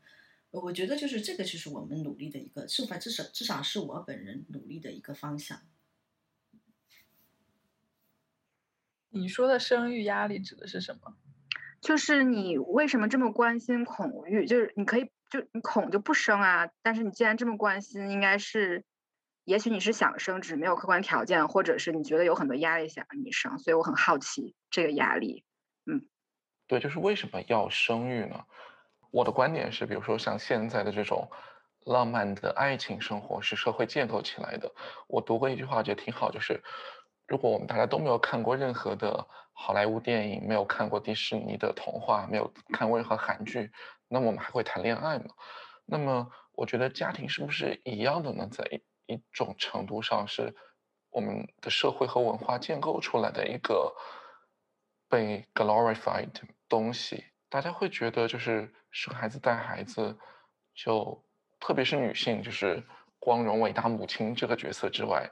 Speaker 2: 我觉得就是这个，就是我们努力的一个，至少至少至少是我本人努力的一个方向。
Speaker 3: 你说的生育压力指的是什么？
Speaker 1: 就是你为什么这么关心恐育？就是你可以就你恐就不生啊，但是你既然这么关心，应该是，也许你是想生，只是没有客观条件，或者是你觉得有很多压力想让你生，所以我很好奇这个压力。嗯，
Speaker 4: 对，就是为什么要生育呢？我的观点是，比如说像现在的这种浪漫的爱情生活是社会建构起来的。我读过一句话，觉得挺好，就是。如果我们大家都没有看过任何的好莱坞电影，没有看过迪士尼的童话，没有看过任何韩剧，那么我们还会谈恋爱吗？那么我觉得家庭是不是一样的呢？在一种程度上，是我们的社会和文化建构出来的一个被 glorified 东西。大家会觉得，就是生孩子、带孩子，就特别是女性，就是光荣伟大母亲这个角色之外。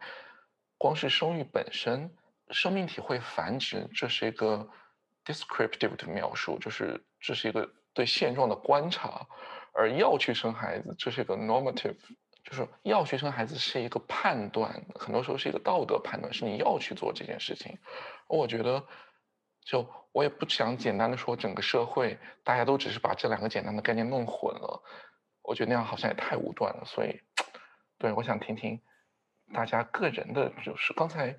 Speaker 4: 光是生育本身，生命体会繁殖，这是一个 descriptive 的描述，就是这是一个对现状的观察；而要去生孩子，这是一个 normative，就是要去生孩子是一个判断，很多时候是一个道德判断，是你要去做这件事情。我觉得，就我也不想简单的说整个社会大家都只是把这两个简单的概念弄混了，我觉得那样好像也太武断了。所以，对我想听听。大家个人的就是刚才，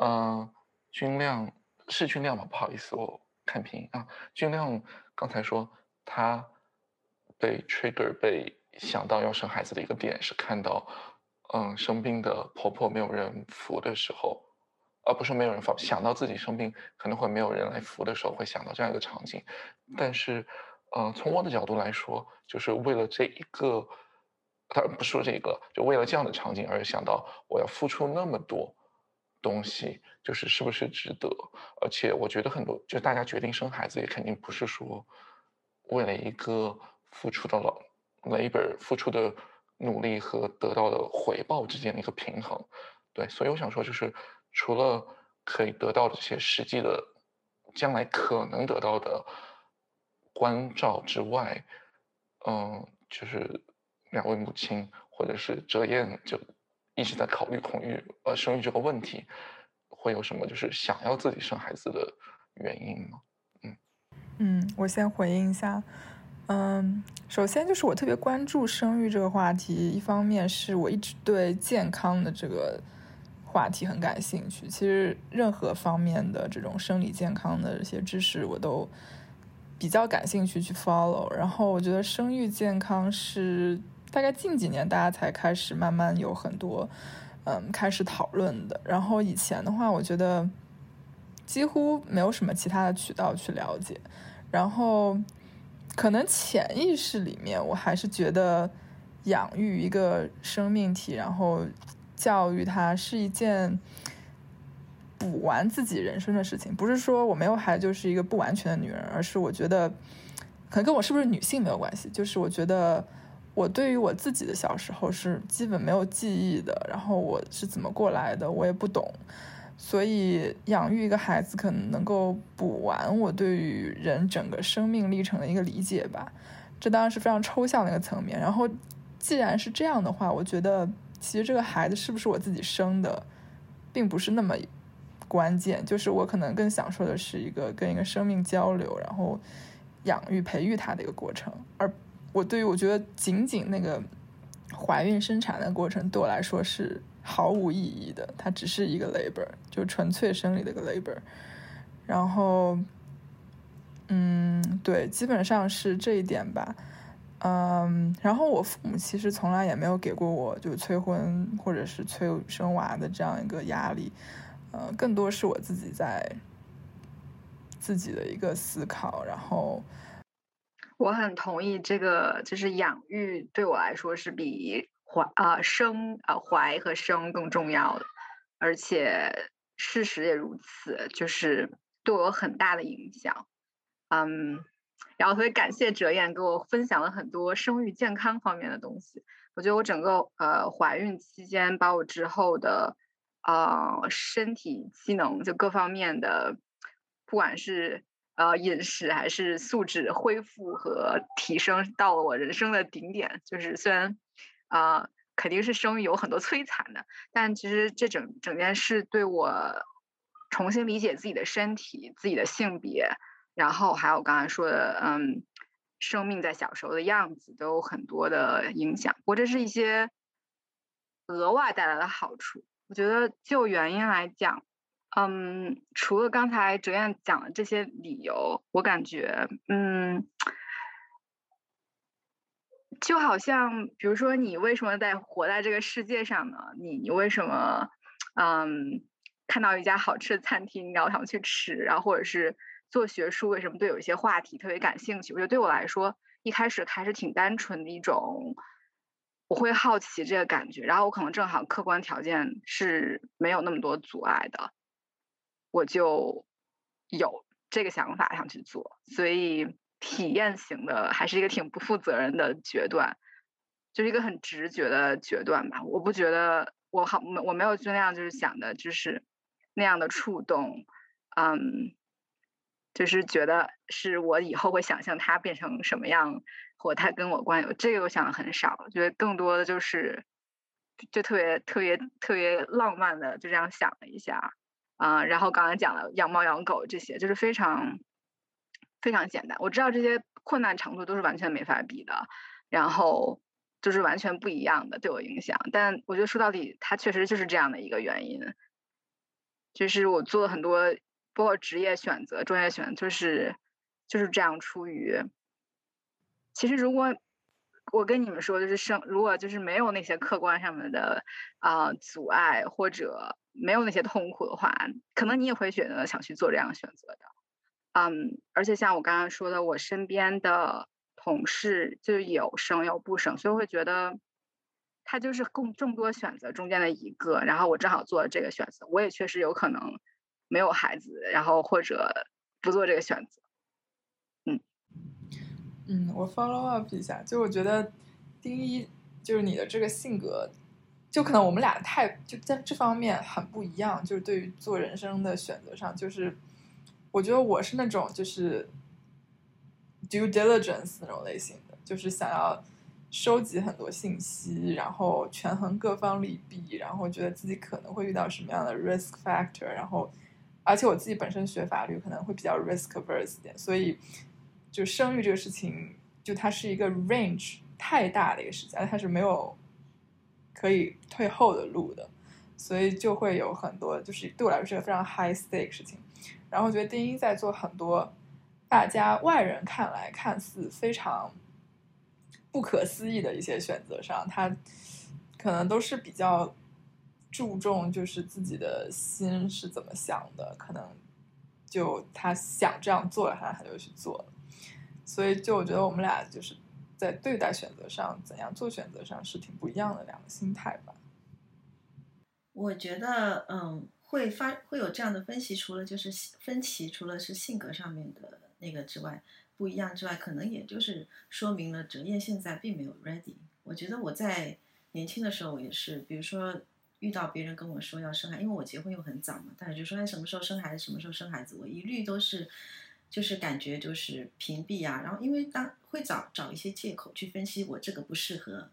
Speaker 4: 嗯，军亮是军亮吗？不好意思，我看拼音啊。军亮刚才说他被 trigger 被想到要生孩子的一个点是看到，嗯，生病的婆婆没有人扶的时候，而不是没有人扶，想到自己生病可能会没有人来扶的时候，会想到这样一个场景。但是，嗯，从我的角度来说，就是为了这一个。他不说这个，就为了这样的场景而想到我要付出那么多东西，就是是不是值得？而且我觉得很多，就大家决定生孩子也肯定不是说为了一个付出的了 labor 付出的努力和得到的回报之间的一个平衡。对，所以我想说，就是除了可以得到这些实际的将来可能得到的关照之外，嗯，就是。两位母亲，或者是哲燕，就一直在考虑恐育呃生育这个问题，会有什么就是想要自己生孩子的原因吗？
Speaker 3: 嗯嗯，我先回应一下。嗯，首先就是我特别关注生育这个话题，一方面是我一直对健康的这个话题很感兴趣。其实任何方面的这种生理健康的一些知识，我都比较感兴趣去 follow。然后我觉得生育健康是大概近几年大家才开始慢慢有很多嗯开始讨论的。然后以前的话，我觉得几乎没有什么其他的渠道去了解。然后。可能潜意识里面，我还是觉得养育一个生命体，然后教育它是一件补完自己人生的事情。不是说我没有孩子就是一个不完全的女人，而是我觉得可能跟我是不是女性没有关系。就是我觉得我对于我自己的小时候是基本没有记忆的，然后我是怎么过来的，我也不懂。所以养育一个孩子可能能够补完我对于人整个生命历程的一个理解吧，这当然是非常抽象的一个层面。然后，既然是这样的话，我觉得其实这个孩子是不是我自己生的，并不是那么关键。就是我可能更享受的是一个跟一个生命交流，然后养育培育他的一个过程。而我对于我觉得仅仅那个怀孕生产的过程，对我来说是。毫无意义的，它只是一个 labor，就纯粹生理的一个 labor。然后，嗯，对，基本上是这一点吧。嗯，然后我父母其实从来也没有给过我就催婚或者是催生娃的这样一个压力。呃，更多是我自己在自己的一个思考。然后，
Speaker 1: 我很同意这个，就是养育对我来说是比。怀啊生啊怀和生更重要的，而且事实也如此，就是对我有很大的影响。嗯，然后特别感谢哲燕给我分享了很多生育健康方面的东西。我觉得我整个呃怀孕期间，把我之后的啊身体机能就各方面的，不管是呃饮食还是素质恢复和提升，到了我人生的顶点。就是虽然。啊，肯定是生育有很多摧残的，但其实这整整件事对我重新理解自己的身体、自己的性别，然后还有刚才说的，嗯，生命在小时候的样子，都有很多的影响。不过这是一些额外带来的好处。我觉得就原因来讲，嗯，除了刚才哲燕讲的这些理由，我感觉，嗯。就好像，比如说，你为什么在活在这个世界上呢？你你为什么，嗯，看到一家好吃的餐厅，然后想去吃，然后或者是做学术，为什么对有一些话题特别感兴趣？我觉得对我来说，一开始还是挺单纯的一种，我会好奇这个感觉，然后我可能正好客观条件是没有那么多阻碍的，我就有这个想法想去做，所以。体验型的还是一个挺不负责任的决断，就是一个很直觉的决断吧。我不觉得我好，我没有就那样就是想的，就是那样的触动，嗯，就是觉得是我以后会想象他变成什么样，或他跟我关有，这个我想的很少。觉得更多的就是，就特别特别特别浪漫的就这样想了一下，啊，然后刚才讲了养猫养狗这些，就是非常。非常简单，我知道这些困难程度都是完全没法比的，然后就是完全不一样的对我影响。但我觉得说到底，它确实就是这样的一个原因，就是我做了很多包括职业选择、专业选，就是就是这样。出于其实，如果我跟你们说，就是生，如果就是没有那些客观上面的啊阻碍，或者没有那些痛苦的话，可能你也会选择想去做这样的选择的。嗯，而且像我刚刚说的，我身边的同事就有生有不生，所以我会觉得他就是共众多选择中间的一个。然后我正好做了这个选择，我也确实有可能没有孩子，然后或者不做这个选择。嗯
Speaker 3: 嗯，我 follow up 一下，就我觉得第一就是你的这个性格，就可能我们俩太就在这方面很不一样，就是对于做人生的选择上，就是。我觉得我是那种就是 due diligence 那种类型的，就是想要收集很多信息，然后权衡各方利弊，然后觉得自己可能会遇到什么样的 risk factor，然后而且我自己本身学法律可能会比较 risk averse 点，所以就生育这个事情，就它是一个 range 太大的一个事情，而它是没有可以退后的路的，所以就会有很多就是对我来说是个非常 high stake 事情。然后我觉得丁一在做很多大家外人看来看似非常不可思议的一些选择上，他可能都是比较。注重就是自己的心是怎么想的，可能就他想这样做了，他他就去做了。所以就我觉得我们俩就是在对待选择上，怎样做选择上是挺不一样的两个心态吧。
Speaker 2: 我觉得，嗯，会发会有这样的分析，除了就是分歧，除了是性格上面的那个之外，不一样之外，可能也就是说明了哲烨现在并没有 ready。我觉得我在年轻的时候也是，比如说。遇到别人跟我说要生孩因为我结婚又很早嘛，大家就说哎什么时候生孩子，什么时候生孩子，我一律都是，就是感觉就是屏蔽啊，然后因为当会找找一些借口去分析我这个不适合，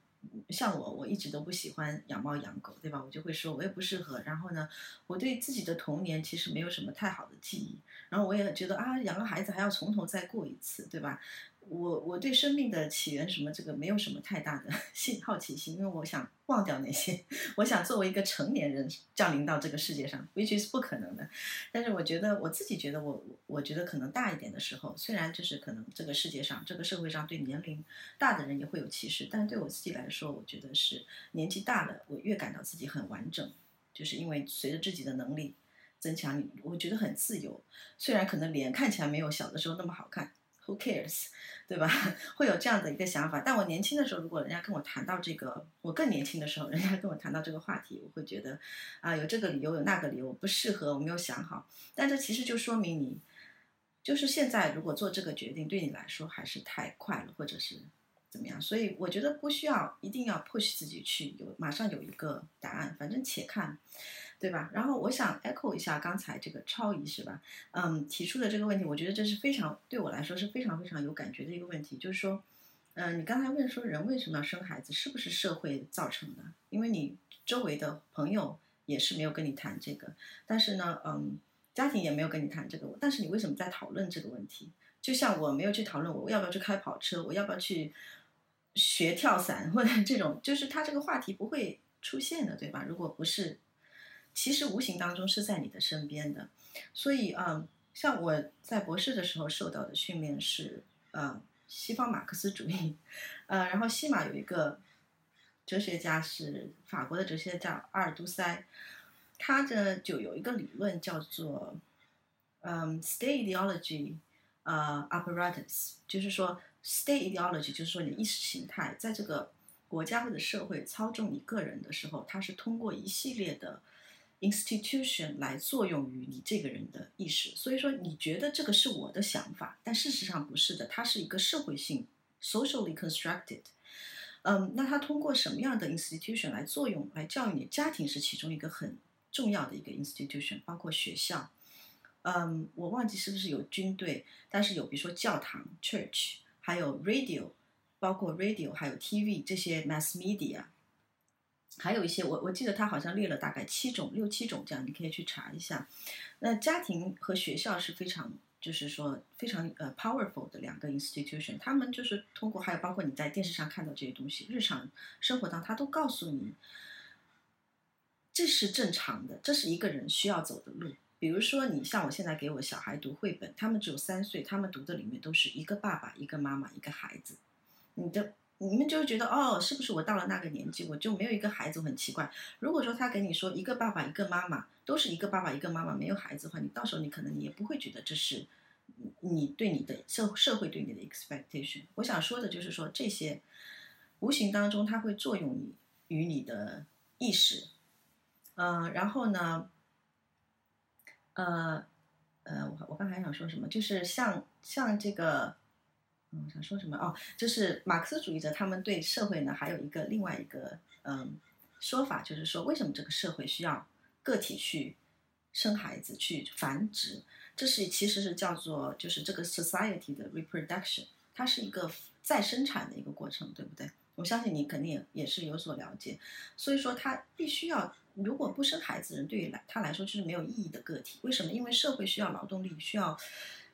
Speaker 2: 像我我一直都不喜欢养猫养狗，对吧？我就会说我也不适合，然后呢，我对自己的童年其实没有什么太好的记忆，然后我也觉得啊养个孩子还要从头再过一次，对吧？我我对生命的起源什么这个没有什么太大的 兴好奇心，因为我想忘掉那些，我想作为一个成年人降临到这个世界上完全是不可能的。但是我觉得我自己觉得我我觉得可能大一点的时候，虽然就是可能这个世界上这个社会上对年龄大的人也会有歧视，但对我自己来说，我觉得是年纪大了，我越感到自己很完整，就是因为随着自己的能力增强，我觉得很自由。虽然可能脸看起来没有小的时候那么好看。Who cares，对吧？会有这样的一个想法。但我年轻的时候，如果人家跟我谈到这个，我更年轻的时候，人家跟我谈到这个话题，我会觉得啊，有这个理由，有那个理由，不适合，我没有想好。但这其实就说明你，就是现在如果做这个决定，对你来说还是太快了，或者是怎么样。所以我觉得不需要一定要 push 自己去有马上有一个答案，反正且看。对吧？然后我想 echo 一下刚才这个超仪是吧？嗯，提出的这个问题，我觉得这是非常对我来说是非常非常有感觉的一个问题。就是说，嗯，你刚才问说人为什么要生孩子，是不是社会造成的？因为你周围的朋友也是没有跟你谈这个，但是呢，嗯，家庭也没有跟你谈这个，但是你为什么在讨论这个问题？就像我没有去讨论我要不要去开跑车，我要不要去学跳伞或者这种，就是他这个话题不会出现的，对吧？如果不是。其实无形当中是在你的身边的，所以嗯，像我在博士的时候受到的训练是呃西方马克思主义，呃，然后西马有一个哲学家是法国的哲学家阿尔都塞，他的就有一个理论叫做嗯 state ideology 呃 apparatus，就是说 state ideology 就是说你意识形态在这个国家或者社会操纵你个人的时候，它是通过一系列的。Institution 来作用于你这个人的意识，所以说你觉得这个是我的想法，但事实上不是的，它是一个社会性 socially constructed。嗯，那它通过什么样的 institution 来作用来教育你？家庭是其中一个很重要的一个 institution，包括学校。嗯，我忘记是不是有军队，但是有比如说教堂 church，还有 radio，包括 radio 还有 TV 这些 mass media。还有一些，我我记得他好像列了大概七种、六七种这样，你可以去查一下。那家庭和学校是非常，就是说非常呃 powerful 的两个 institution，他们就是通过，还有包括你在电视上看到这些东西，日常生活当中他都告诉你，这是正常的，这是一个人需要走的路。比如说，你像我现在给我小孩读绘本，他们只有三岁，他们读的里面都是一个爸爸、一个妈妈、一个孩子，你的。你们就觉得哦，是不是我到了那个年纪，我就没有一个孩子，很奇怪。如果说他跟你说一个爸爸一个妈妈，都是一个爸爸一个妈妈，没有孩子的话，你到时候你可能你也不会觉得这是你对你的社社会对你的 expectation。我想说的就是说这些无形当中它会作用你与你的意识，嗯，然后呢，呃呃，我我刚才想说什么，就是像像这个。嗯，想说什么哦？就是马克思主义者他们对社会呢，还有一个另外一个嗯说法，就是说为什么这个社会需要个体去生孩子去繁殖？这是其实是叫做就是这个 society 的 reproduction，它是一个再生产的一个过程，对不对？我相信你肯定也是有所了解，所以说他必须要，如果不生孩子，人对于来他来说就是没有意义的个体。为什么？因为社会需要劳动力，需要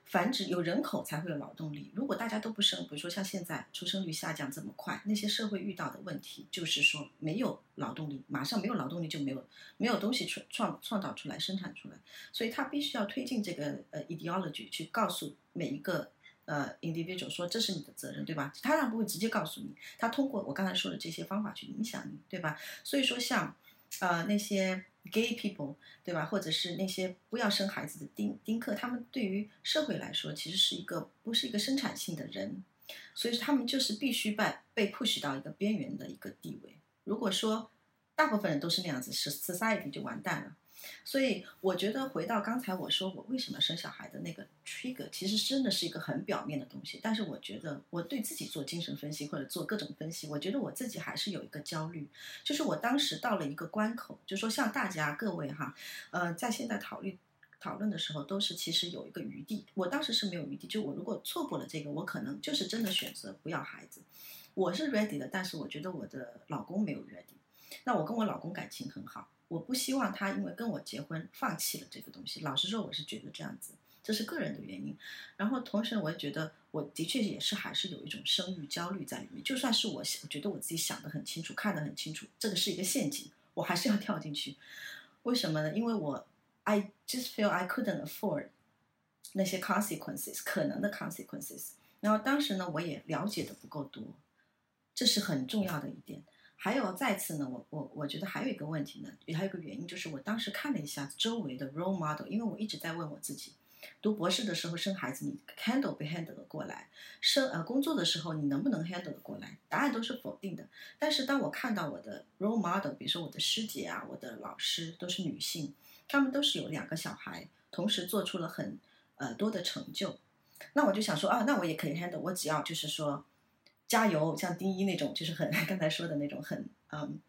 Speaker 2: 繁殖，有人口才会有劳动力。如果大家都不生，比如说像现在出生率下降这么快，那些社会遇到的问题就是说没有劳动力，马上没有劳动力就没有没有东西创创创造出来生产出来，所以他必须要推进这个呃 ideology 去告诉每一个。呃，individual 说这是你的责任，对吧？他当然不会直接告诉你，他通过我刚才说的这些方法去影响你，对吧？所以说，像呃那些 gay people，对吧？或者是那些不要生孩子的丁丁克，他们对于社会来说其实是一个不是一个生产性的人，所以说他们就是必须被被 push 到一个边缘的一个地位。如果说大部分人都是那样子，是 society 就完蛋了。所以我觉得回到刚才我说我为什么生小孩的那个 trigger，其实真的是一个很表面的东西。但是我觉得我对自己做精神分析或者做各种分析，我觉得我自己还是有一个焦虑，就是我当时到了一个关口，就说像大家各位哈，呃，在现在讨论讨论的时候，都是其实有一个余地。我当时是没有余地，就我如果错过了这个，我可能就是真的选择不要孩子。我是 ready 的，但是我觉得我的老公没有 ready。那我跟我老公感情很好。我不希望他因为跟我结婚放弃了这个东西。老实说，我是觉得这样子，这是个人的原因。然后同时，我也觉得我的确也是还是有一种生育焦虑在里面。就算是我，我觉得我自己想得很清楚，看得很清楚，这个是一个陷阱，我还是要跳进去。为什么呢？因为我 I just feel I couldn't afford 那些 consequences 可能的 consequences。然后当时呢，我也了解的不够多，这是很重要的一点。还有再次呢，我我我觉得还有一个问题呢，还有一个原因，就是我当时看了一下周围的 role model，因为我一直在问我自己，读博士的时候生孩子你 handle 不 handle 的过来，生呃工作的时候你能不能 handle 的过来？答案都是否定的。但是当我看到我的 role model，比如说我的师姐啊，我的老师都是女性，她们都是有两个小孩，同时做出了很呃多的成就，那我就想说啊，那我也可以 handle，我只要就是说。加油，像丁一那种，就是很 刚才说的那种，很嗯，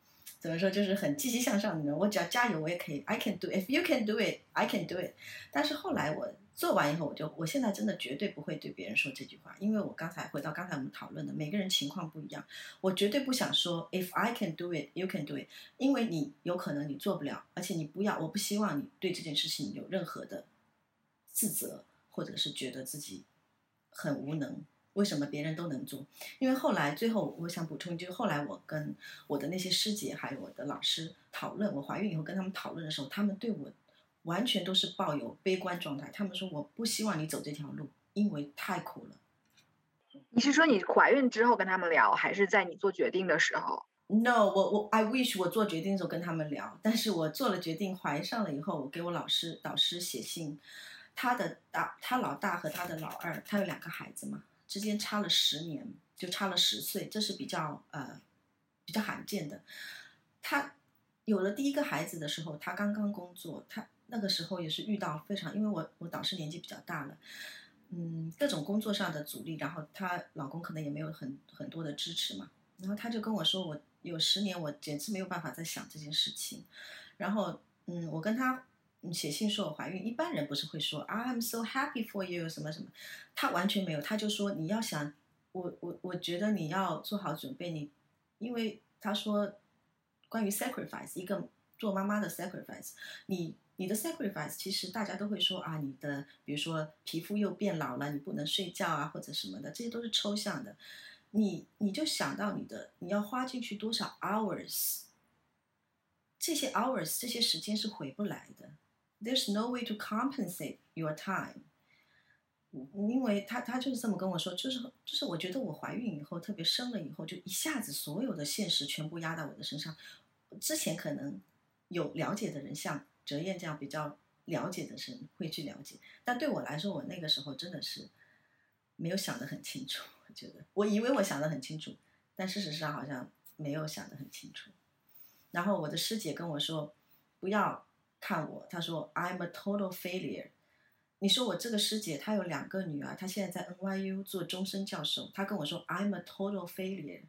Speaker 2: 怎么说，就是很积极向上的人。我只要加油，我也可以。I can do if you can do it, I can do it。但是后来我做完以后，我就我现在真的绝对不会对别人说这句话，因为我刚才回到刚才我们讨论的，每个人情况不一样，我绝对不想说 if I can do it, you can do it，因为你有可能你做不了，而且你不要，我不希望你对这件事情有任何的自责，或者是觉得自己很无能。为什么别人都能做？因为后来最后，我想补充，就是后来我跟我的那些师姐还有我的老师讨论，我怀孕以后跟他们讨论的时候，他们对我完全都是抱有悲观状态。他们说我不希望你走这条路，因为太苦了。
Speaker 1: 你是说你怀孕之后跟他们聊，还是在你做决定的时候
Speaker 2: ？No，我我 I wish 我做决定的时候跟他们聊，但是我做了决定怀上了以后，我给我老师导师写信，他的大他老大和他的老二，他有两个孩子嘛。之间差了十年，就差了十岁，这是比较呃比较罕见的。他有了第一个孩子的时候，他刚刚工作，他那个时候也是遇到非常，因为我我导师年纪比较大了，嗯，各种工作上的阻力，然后她老公可能也没有很很多的支持嘛，然后他就跟我说，我有十年我简直没有办法再想这件事情，然后嗯，我跟他。你写信说我怀孕，一般人不是会说 I'm so happy for you 什么什么，他完全没有，他就说你要想我我我觉得你要做好准备，你因为他说关于 sacrifice 一个做妈妈的 sacrifice，你你的 sacrifice 其实大家都会说啊，你的比如说皮肤又变老了，你不能睡觉啊或者什么的，这些都是抽象的，你你就想到你的你要花进去多少 hours，这些 hours 这些时间是回不来的。There's no way to compensate your time，因为他他就是这么跟我说，就是就是我觉得我怀孕以后，特别生了以后，就一下子所有的现实全部压到我的身上。之前可能有了解的人，像哲燕这样比较了解的人会去了解，但对我来说，我那个时候真的是没有想得很清楚。我觉得 我以为我想得很清楚，但事实上好像没有想得很清楚。然后我的师姐跟我说，不要。看我，他说 I'm a total failure。你说我这个师姐，她有两个女儿，她现在在 NYU 做终身教授。她跟我说 I'm a total failure。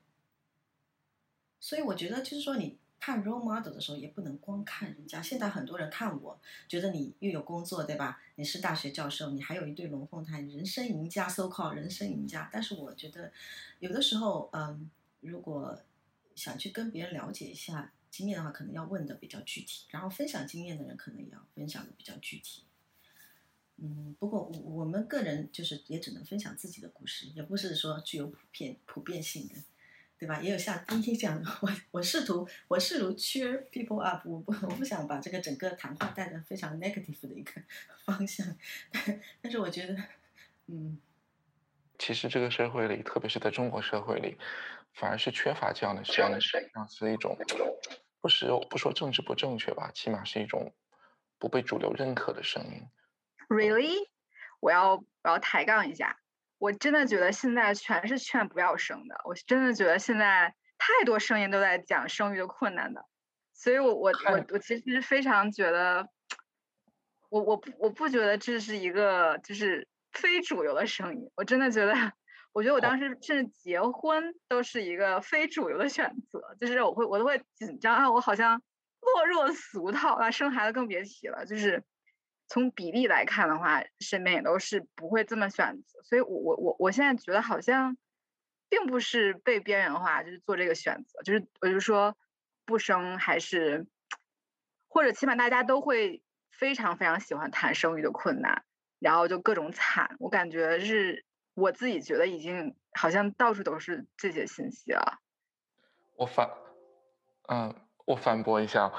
Speaker 2: 所以我觉得，就是说你看 role model 的时候，也不能光看人家。现在很多人看我，觉得你又有工作，对吧？你是大学教授，你还有一对龙凤胎，人生赢家，so called 人生赢家。但是我觉得，有的时候，嗯，如果想去跟别人了解一下经验的话，可能要问的比较具体，然后分享经验的人可能也要分享的比较具体。嗯，不过我我们个人就是也只能分享自己的故事，也不是说具有普遍普遍性的，对吧？也有像 今天这样，我我试图我试图 cheer people up，我不我不想把这个整个谈话带的非常 negative 的一个方向，但是我觉得，嗯，
Speaker 4: 其实这个社会里，特别是在中国社会里，反而是缺乏这样的这样的声音，这样是一种不是不说政治不正确吧，起码是一种不被主流认可的声音。
Speaker 1: Really？我要我要抬杠一下，我真的觉得现在全是劝不要生的，我真的觉得现在太多声音都在讲生育的困难的，所以我我我我其实非常觉得，我我不我不觉得这是一个就是非主流的声音，我真的觉得，我觉得我当时甚至结婚都是一个非主流的选择，就是我会我都会紧张啊，我好像落入俗套，啊生孩子更别提了，就是。从比例来看的话，身边也都是不会这么选择，所以我我我我现在觉得好像，并不是被边缘化，就是做这个选择，就是我就说不生还是，或者起码大家都会非常非常喜欢谈生育的困难，然后就各种惨，我感觉是我自己觉得已经好像到处都是这些信息了。
Speaker 4: 我反，嗯，我反驳一下。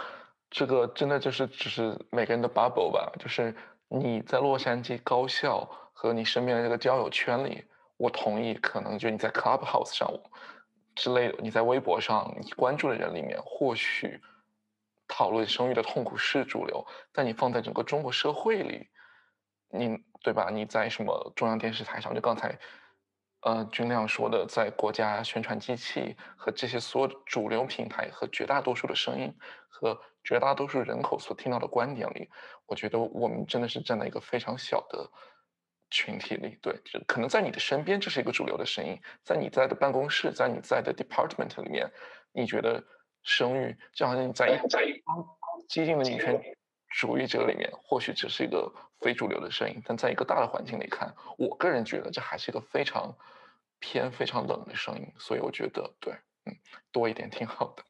Speaker 4: 这个真的就是只是每个人的 bubble 吧，就是你在洛杉矶高校和你身边的这个交友圈里，我同意，可能就你在 Clubhouse 上之类的，你在微博上你关注的人里面，或许讨论生育的痛苦是主流，但你放在整个中国社会里，你对吧？你在什么中央电视台上，就刚才呃军亮说的，在国家宣传机器和这些所有主流平台和绝大多数的声音和。绝大多数人口所听到的观点里，我觉得我们真的是站在一个非常小的群体里。对，就可能在你的身边这是一个主流的声音，在你在的办公室，在你在的 department 里面，你觉得生育就好像你在一在一帮激进的女权主义者里面，或许只是一个非主流的声音，但在一个大的环境里看，我个人觉得这还是一个非常偏、非常冷的声音。所以我觉得，对，嗯，多一点挺好的。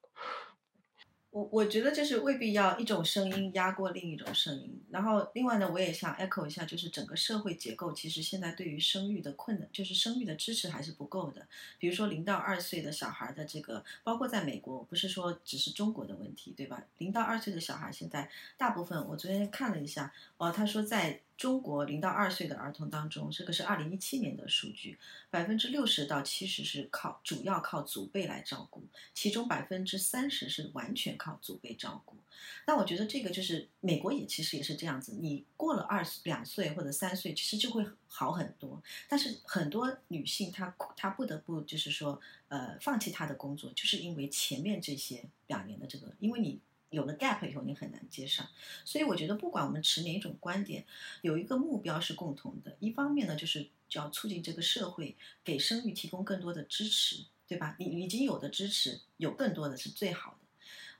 Speaker 2: 我我觉得就是未必要一种声音压过另一种声音，然后另外呢，我也想 echo 一下，就是整个社会结构其实现在对于生育的困难，就是生育的支持还是不够的。比如说零到二岁的小孩的这个，包括在美国，不是说只是中国的问题，对吧？零到二岁的小孩现在大部分，我昨天看了一下，哦，他说在。中国零到二岁的儿童当中，这个是二零一七年的数据，百分之六十到七十是靠主要靠祖辈来照顾，其中百分之三十是完全靠祖辈照顾。那我觉得这个就是美国也其实也是这样子，你过了二两岁或者三岁，其实就会好很多。但是很多女性她她不得不就是说呃放弃她的工作，就是因为前面这些两年的这个，因为你。有了 gap 以后，你很难接上，所以我觉得，不管我们持哪种观点，有一个目标是共同的。一方面呢，就是要促进这个社会给生育提供更多的支持，对吧？你已经有的支持，有更多的是最好的。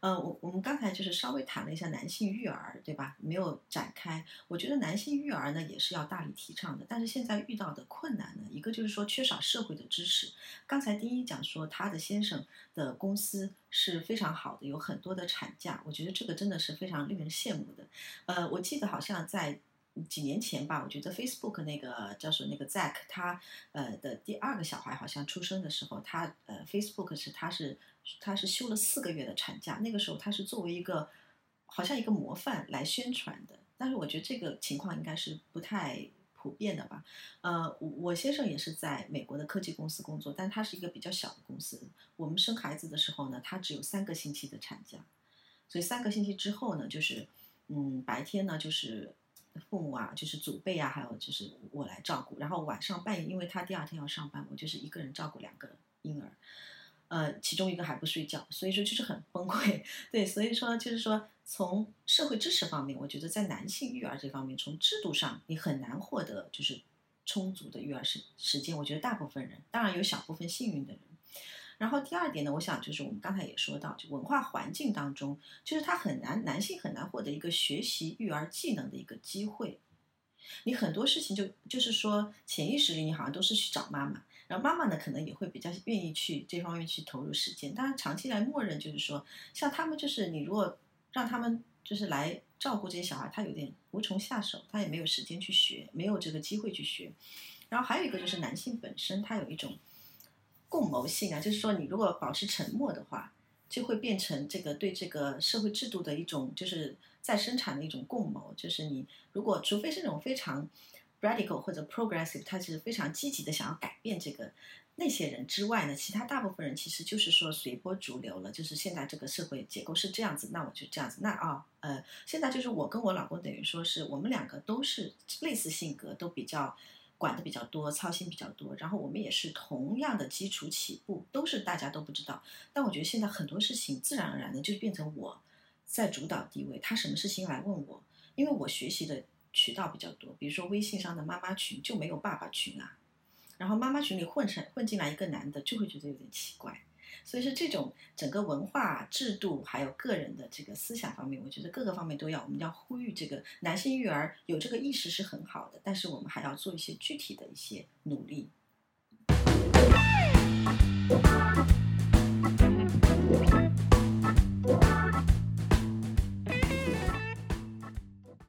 Speaker 2: 呃，我我们刚才就是稍微谈了一下男性育儿，对吧？没有展开。我觉得男性育儿呢也是要大力提倡的，但是现在遇到的困难呢，一个就是说缺少社会的支持。刚才丁一讲说他的先生的公司是非常好的，有很多的产假，我觉得这个真的是非常令人羡慕的。呃，我记得好像在几年前吧，我觉得 Facebook 那个叫做那个 Zack，他呃的第二个小孩好像出生的时候，他呃 Facebook 是他是。他是休了四个月的产假，那个时候他是作为一个好像一个模范来宣传的，但是我觉得这个情况应该是不太普遍的吧。呃，我先生也是在美国的科技公司工作，但他是一个比较小的公司。我们生孩子的时候呢，他只有三个星期的产假，所以三个星期之后呢，就是嗯白天呢就是父母啊，就是祖辈啊，还有就是我来照顾，然后晚上半夜，因为他第二天要上班，我就是一个人照顾两个婴儿。呃，其中一个还不睡觉，所以说就是很崩溃。对，所以说就是说，从社会支持方面，我觉得在男性育儿这方面，从制度上你很难获得就是充足的育儿时时间。我觉得大部分人，当然有小部分幸运的人。然后第二点呢，我想就是我们刚才也说到，就文化环境当中，就是他很难，男性很难获得一个学习育儿技能的一个机会。你很多事情就就是说，潜意识里你好像都是去找妈妈。然后妈妈呢，可能也会比较愿意去这方面去投入时间。当然，长期来默认就是说，像他们就是你如果让他们就是来照顾这些小孩，他有点无从下手，他也没有时间去学，没有这个机会去学。然后还有一个就是男性本身他有一种共谋性啊，就是说你如果保持沉默的话，就会变成这个对这个社会制度的一种就是在生产的一种共谋，就是你如果除非是那种非常。radical 或者 progressive，他是非常积极的想要改变这个那些人之外呢，其他大部分人其实就是说随波逐流了，就是现在这个社会结构是这样子，那我就这样子。那啊，呃，现在就是我跟我老公等于说是我们两个都是类似性格，都比较管的比较多，操心比较多。然后我们也是同样的基础起步，都是大家都不知道。但我觉得现在很多事情自然而然的就变成我在主导地位，他什么事情来问我，因为我学习的。渠道比较多，比如说微信上的妈妈群就没有爸爸群啊，然后妈妈群里混成混进来一个男的，就会觉得有点奇怪。所以说这种整个文化制度还有个人的这个思想方面我觉得各个方面都要我们要呼吁这个男性育儿有这个意识是很好的但是我们还要做一些具体的一些努力。